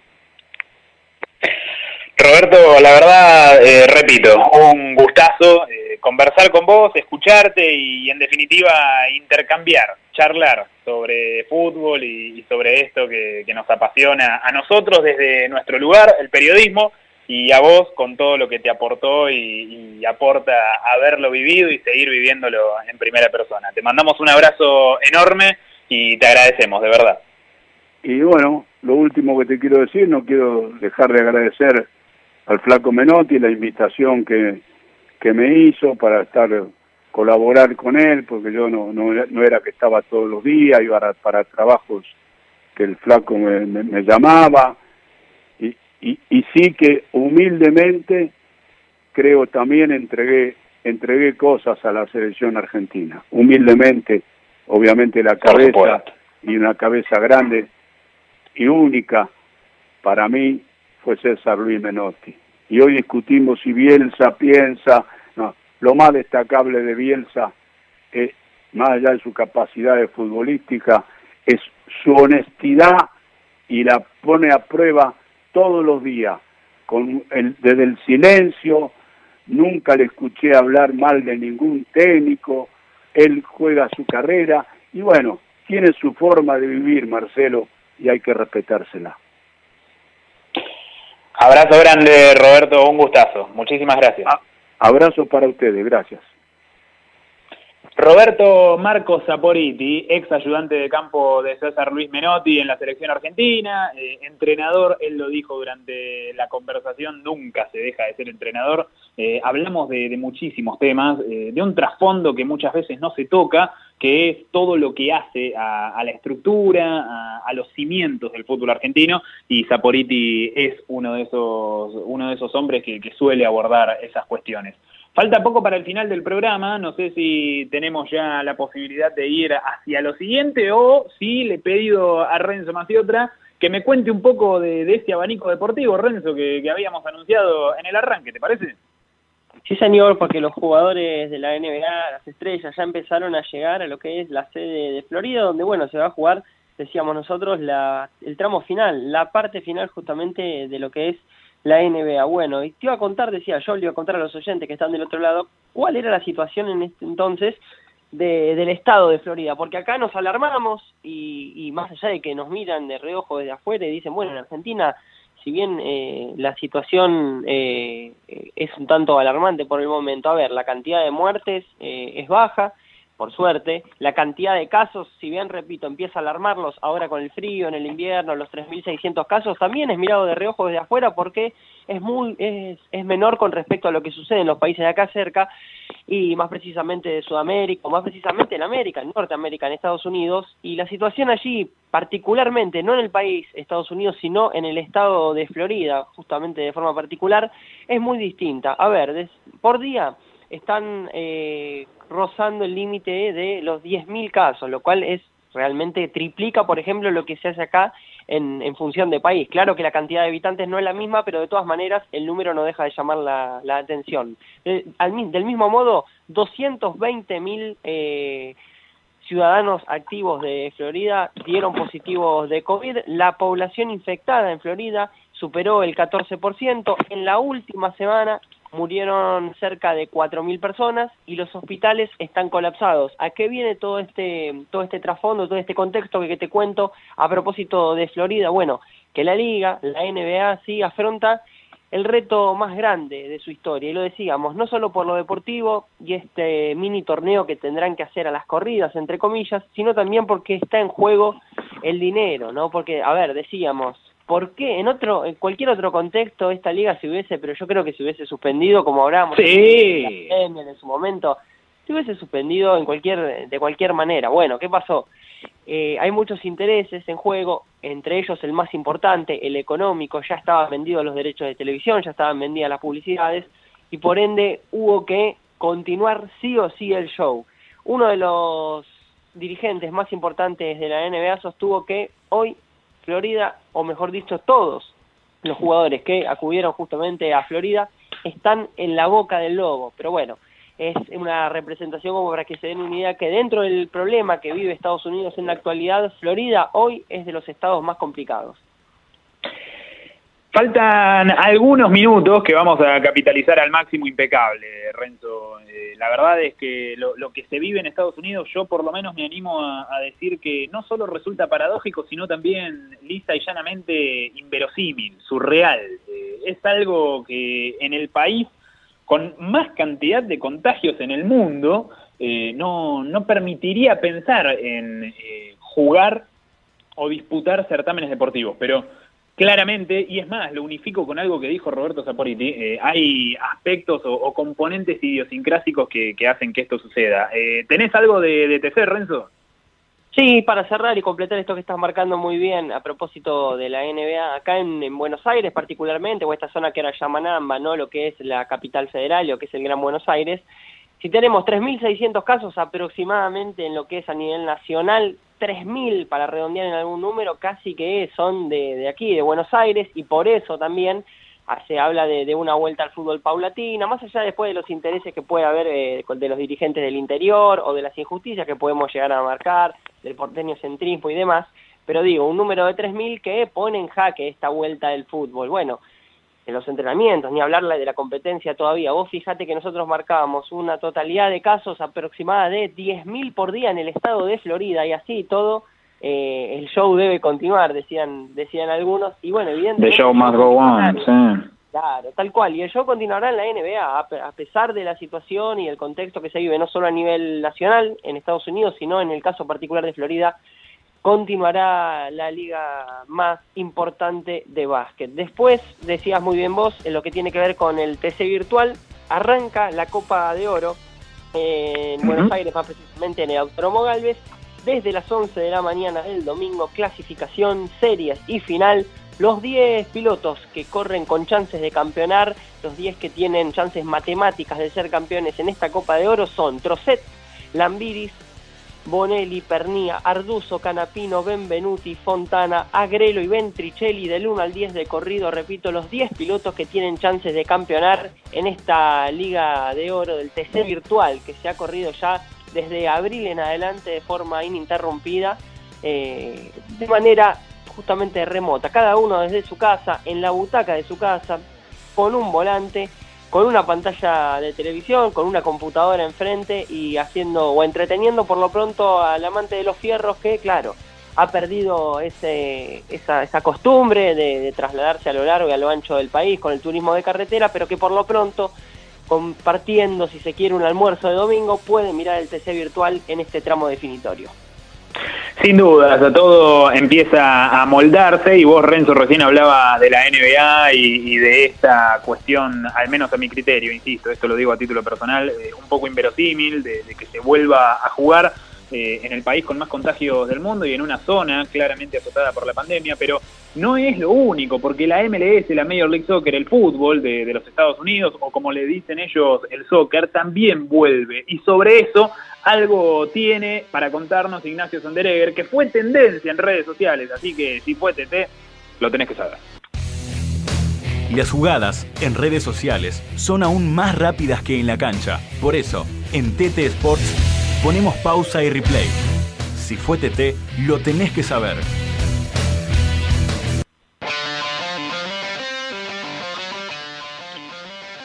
Roberto, la verdad, eh, repito, un gustazo. eh, conversar con vos, escucharte y, en definitiva intercambiar, charlar sobre fútbol y, sobre esto que, nos apasiona a nosotros desde nuestro lugar, el periodismo, y a vos con todo lo que te aportó y, y aporta haberlo vivido y seguir viviéndolo en primera persona. Te mandamos un abrazo enorme y te agradecemos, de verdad. Y bueno, lo último que te quiero decir, no quiero dejar de agradecer al flaco Menotti la invitación que, que me hizo para estar colaborar con él, porque yo no, no, era que estaba todos los días, iba para, para trabajos que el flaco me, me, llamaba, y, y, y, sí que humildemente creo también entregué, entregué cosas a la selección argentina, humildemente, obviamente la cabeza y una cabeza grande y única para mí fue César Luis Menotti. Y hoy discutimos si Bielsa piensa, lo más destacable de Bielsa, es, más allá de su capacidad de futbolística, es su honestidad y la pone a prueba todos los días, con el, desde el silencio, nunca le escuché hablar mal de ningún técnico, él juega su carrera y bueno, tiene su forma de vivir, Marcelo, y hay que respetársela. Abrazo grande, Roberto, un gustazo. Muchísimas gracias. abrazo para ustedes, gracias. Roberto Marcos Saporiti, ex ayudante de campo de César Luis Menotti en la selección argentina, eh, entrenador, él lo dijo durante la conversación, nunca se deja de ser entrenador. Eh, hablamos de, muchísimos temas, eh, de un trasfondo que muchas veces no se toca, que es todo lo que hace a, la estructura, a, los cimientos del fútbol argentino, y Saporiti es uno de esos, uno de esos hombres que suele abordar esas cuestiones. Falta poco para el final del programa, no sé si tenemos ya la posibilidad de ir hacia lo siguiente o si le he pedido a Renzo Maciotra que me cuente un poco de, este abanico deportivo, Renzo, que, habíamos anunciado en el arranque, ¿te parece? Sí, señor, porque los jugadores de la NBA, las estrellas, ya empezaron a llegar a lo que es la sede de Florida, donde, bueno, se va a jugar, decíamos nosotros, la, el tramo final, la parte final justamente de lo que es la NBA. Bueno, y te iba a contar, decía yo, le iba a contar a los oyentes que están del otro lado, cuál era la situación en este entonces de, del estado de Florida, porque acá nos alarmamos y, y, más allá de que nos miran de reojo desde afuera y dicen, bueno, en Argentina, si bien eh, la situación eh, es un tanto alarmante por el momento, a ver, la cantidad de muertes eh, es baja, por suerte. La cantidad de casos, si bien, repito, empieza a alarmarlos ahora con el frío, en el invierno, los 3.600 casos, también es mirado de reojo desde afuera porque es, muy, es, es, menor con respecto a lo que sucede en los países de acá cerca y más precisamente de Sudamérica, o más precisamente en América, en Norteamérica, en Estados Unidos, y la situación allí, particularmente, no en el país Estados Unidos, sino en el estado de Florida, justamente de forma particular, es muy distinta. A ver, por día están eh, rozando el límite de los 10.000 casos, lo cual es realmente triplica, por ejemplo, lo que se hace acá en, en, función de país. Claro que la cantidad de habitantes no es la misma, pero de todas maneras el número no deja de llamar la, atención. Eh, del mismo modo, 220.000 eh, ciudadanos activos de Florida dieron positivos de COVID. La población infectada en Florida superó el 14%. En la última semana murieron cerca de 4.000 personas y los hospitales están colapsados. ¿A qué viene todo este, todo este trasfondo, todo este contexto que, te cuento a propósito de Florida? Bueno, que la liga, la NBA, sí afronta el reto más grande de su historia, y lo decíamos, no solo por lo deportivo y este mini torneo que tendrán que hacer a las corridas, entre comillas, sino también porque está en juego el dinero, ¿no? Porque, a ver, decíamos, ¿por qué en otro, en cualquier otro contexto esta liga se hubiese, pero yo creo que se hubiese suspendido como hablábamos sí. en, su momento, se hubiese suspendido en cualquier, de cualquier manera. Bueno, ¿qué pasó? Eh, hay muchos intereses en juego, entre ellos el más importante, el económico, ya estaban vendidos los derechos de televisión, ya estaban vendidas las publicidades, y por ende hubo que continuar sí o sí el show. Uno de los dirigentes más importantes de la NBA sostuvo que hoy Florida, o mejor dicho, todos los jugadores que acudieron justamente a Florida están en la boca del lobo. Pero bueno, es una representación como para que se den una idea que dentro del problema que vive Estados Unidos en la actualidad, Florida hoy es de los estados más complicados. Faltan algunos minutos que vamos a capitalizar al máximo impecable, Renzo. Eh, la verdad es que lo, que se vive en Estados Unidos, yo por lo menos me animo a, a, decir que no solo resulta paradójico, sino también lisa y llanamente inverosímil, surreal. Eh, es algo que en el país con más cantidad de contagios en el mundo eh, no, no permitiría pensar en eh, jugar o disputar certámenes deportivos, pero claramente, y es más, lo unifico con algo que dijo Roberto Saporiti, eh, hay aspectos o, componentes idiosincrásicos que, que, hacen que esto suceda. Eh, ¿Tenés algo de, de TC, Renzo? Sí, para cerrar y completar esto que estás marcando muy bien a propósito de la NBA, acá en, en Buenos Aires particularmente, o esta zona que era Yamanamba, ¿no? lo que es la capital federal, lo que es el Gran Buenos Aires, si tenemos 3.600 casos aproximadamente en lo que es a nivel nacional, 3.000 para redondear en algún número, casi que son de, de aquí, de Buenos Aires, y por eso también se habla de, de, una vuelta al fútbol paulatina, más allá después de los intereses que puede haber eh, de los dirigentes del interior o de las injusticias que podemos llegar a marcar, del porteño centrismo y demás, pero digo, un número de 3.000 que pone en jaque esta vuelta del fútbol. Bueno, en los entrenamientos, ni hablar de la competencia todavía. Vos fíjate que nosotros marcábamos una totalidad de casos aproximada de 10.000 por día en el estado de Florida y así todo eh, el show debe continuar, decían decían algunos, y bueno, evidentemente... The show must go on, sí. Claro, tal cual, y el show continuará en la NBA, a pesar de la situación y el contexto que se vive, no solo a nivel nacional en Estados Unidos, sino en el caso particular de Florida, continuará la liga más importante de básquet. Después, decías muy bien vos, en lo que tiene que ver con el TC virtual, arranca la Copa de Oro en uh -huh. Buenos Aires, más precisamente en el Autónomo Galvez, desde las 11 de la mañana del domingo, clasificación, series y final. Los 10 pilotos que corren con chances de campeonar, los 10 que tienen chances matemáticas de ser campeones en esta Copa de Oro son Trocet, Lambiris, Bonelli, Pernía, Arduzo, Canapino, Benvenuti, Fontana, Agrelo y Ventricelli del 1 al 10 de corrido, repito, los 10 pilotos que tienen chances de campeonar en esta Liga de Oro del TC virtual que se ha corrido ya desde abril en adelante de forma ininterrumpida, eh, de manera justamente remota, cada uno desde su casa, en la butaca de su casa, con un volante, con una pantalla de televisión, con una computadora enfrente y haciendo o entreteniendo por lo pronto al amante de los fierros que, claro, ha perdido ese, esa, esa costumbre de, de trasladarse a lo largo y a lo ancho del país con el turismo de carretera, pero que por lo pronto compartiendo, si se quiere, un almuerzo de domingo, puede mirar el TC virtual en este tramo definitorio. Sin dudas, todo empieza a moldarse y vos, Renzo, recién hablaba de la NBA y, de esta cuestión, al menos a mi criterio, insisto, esto lo digo a título personal, eh, un poco inverosímil, de, de, que se vuelva a jugar eh, en el país con más contagios del mundo y en una zona claramente azotada por la pandemia, pero no es lo único, porque la MLS, la Major League Soccer, el fútbol de los Estados Unidos, o como le dicen ellos, el soccer, también vuelve. Y sobre eso algo tiene para contarnos Ignacio Sonderegger, que fue tendencia en redes sociales, así que si fue TT, lo tenés que saber. Las jugadas en redes sociales son aún más rápidas que en la cancha. Por eso, en TT Sports ponemos pausa y replay. Si fue TT, lo tenés que saber.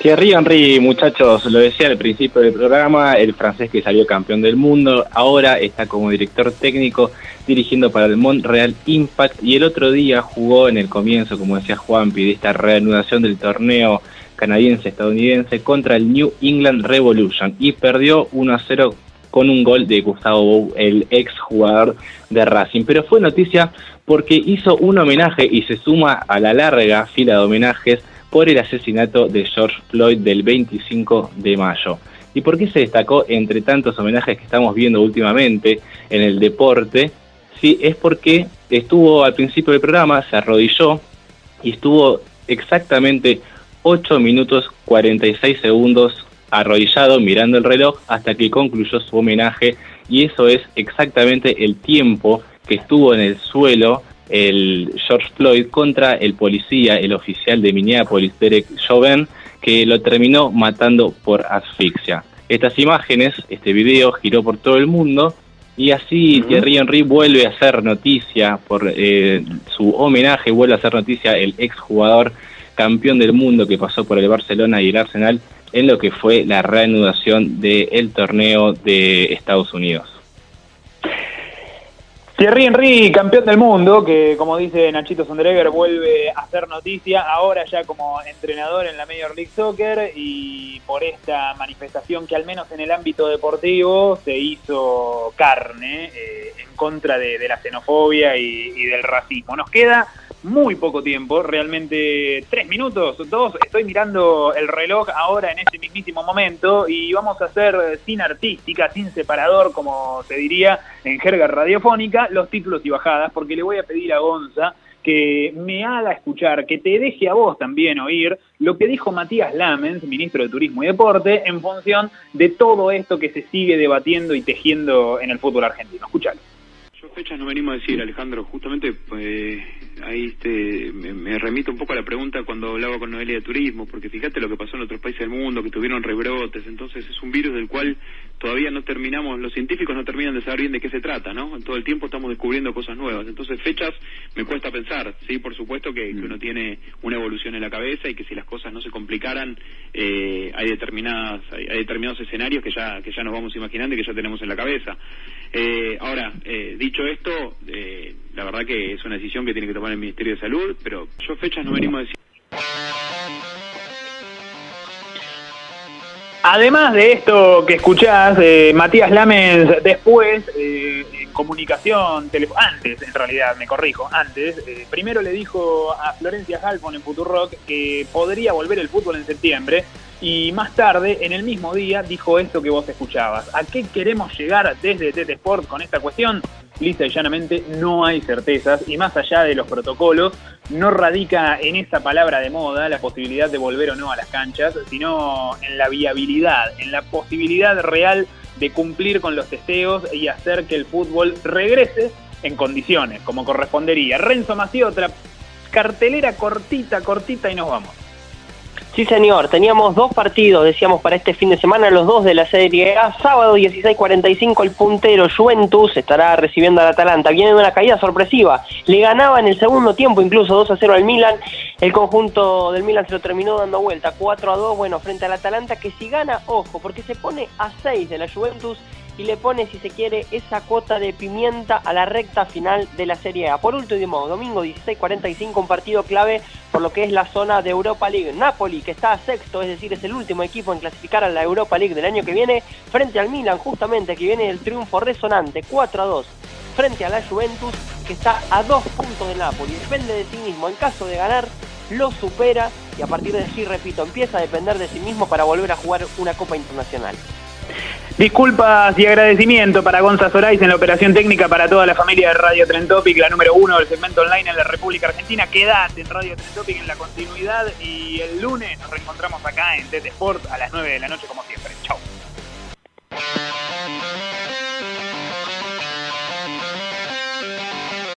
Thierry Henry, muchachos, lo decía al principio del programa, el francés que salió campeón del mundo, ahora está como director técnico dirigiendo para el Montreal Impact y el otro día jugó en el comienzo, como decía Juanpi, de esta reanudación del torneo canadiense-estadounidense contra el New England Revolution y perdió 1 a 0 con un gol de Gustavo Bou, el ex jugador de Racing. Pero fue noticia porque hizo un homenaje y se suma a la larga fila de homenajes por el asesinato de George Floyd del 25 de mayo. ¿Y por qué se destacó entre tantos homenajes que estamos viendo últimamente en el deporte? Sí, es porque estuvo al principio del programa, se arrodilló y estuvo exactamente 8 minutos 46 segundos arrodillado mirando el reloj hasta que concluyó su homenaje y eso es exactamente el tiempo que estuvo en el suelo el George Floyd contra el policía, el oficial de Minneapolis, Derek Chauvin, que lo terminó matando por asfixia. Estas imágenes, este video giró por todo el mundo Y así Thierry Henry vuelve a hacer noticia por eh, su homenaje, vuelve a hacer noticia el exjugador campeón del mundo que pasó por el Barcelona y el Arsenal en lo que fue la reanudación del torneo de Estados Unidos. Thierry Henry, campeón del mundo, que como dice Nachito Sondreger vuelve a hacer noticia ahora ya como entrenador en la Major League Soccer y por esta manifestación que al menos en el ámbito deportivo se hizo carne eh, en contra de, la xenofobia y del racismo. Nos queda muy poco tiempo, realmente tres minutos, dos, estoy mirando el reloj ahora en este mismísimo momento y vamos a hacer sin artística, sin separador, como se diría en jerga radiofónica, los títulos y bajadas, porque le voy a pedir a Gonza que me haga escuchar, que te deje a vos también oír lo que dijo Matías Lamens, ministro de Turismo y Deporte, en función de todo esto que se sigue debatiendo y tejiendo en el fútbol argentino. Escuchalo. Yo fechas no venimos a decir, Alejandro, justamente pues, ahí este, me, me, remito un poco a la pregunta cuando hablaba con Noelia de turismo, porque fíjate lo que pasó en otros países del mundo, que tuvieron rebrotes, entonces es un virus del cual todavía no terminamos, los científicos no terminan de saber bien de qué se trata, ¿no? Todo el tiempo estamos descubriendo cosas nuevas, entonces fechas me cuesta pensar, sí, por supuesto que, que uno tiene una evolución en la cabeza y que si las cosas no se complicaran, eh, hay determinadas, hay, hay, determinados escenarios que ya, que ya nos vamos imaginando y que ya tenemos en la cabeza. Eh, ahora, eh, dicho esto, eh, la verdad que es una decisión que tiene que tomar el Ministerio de Salud, pero yo fechas no venimos a decir. Además de esto que escuchás, eh, Matías Lamens después, eh, en comunicación, antes en realidad, me corrijo, antes, eh, primero le dijo a Florencia Halfon en Futurock que podría volver el fútbol en septiembre y más tarde, en el mismo día, dijo esto que vos escuchabas. ¿A qué queremos llegar desde TT Sport con esta cuestión? Lisa y llanamente no hay certezas y más allá de los protocolos, no radica en esa palabra de moda la posibilidad de volver o no a las canchas, sino en la viabilidad, en la posibilidad real de cumplir con los testeos y hacer que el fútbol regrese en condiciones, como correspondería. Renzo Maciotra, cartelera cortita, cortita y nos vamos. Sí, señor. Teníamos dos partidos, decíamos, para este fin de semana, los dos de la Serie A. Sábado 16.45 el puntero Juventus estará recibiendo al Atalanta. Viene de una caída sorpresiva. Le ganaba en el segundo tiempo, incluso 2 a 0 al Milan. El conjunto del Milan se lo terminó dando vuelta 4 a 2, bueno, frente al Atalanta, que si gana, ojo, porque se pone a 6 de la Juventus y le pone, si se quiere, esa cuota de pimienta a la recta final de la Serie A. Por último, domingo 16.45, un partido clave por lo que es la zona de Europa League. Napoli, que está a sexto, es decir, es el último equipo en clasificar a la Europa League del año que viene, frente al Milan, justamente, que viene el triunfo resonante, 4 a 2, frente a la Juventus, que está a dos puntos de Napoli. Depende de sí mismo. En caso de ganar, lo supera y a partir de allí, repito, empieza a depender de sí mismo para volver a jugar una Copa Internacional. Disculpas y agradecimiento para Gonza Sorais en la operación técnica para toda la familia de Radio Trentopic, la número uno del segmento online en la República Argentina. Quédate en Radio Trentopic en la continuidad y el lunes nos reencontramos acá en TT Sport a las 9 de la noche como siempre. Chau.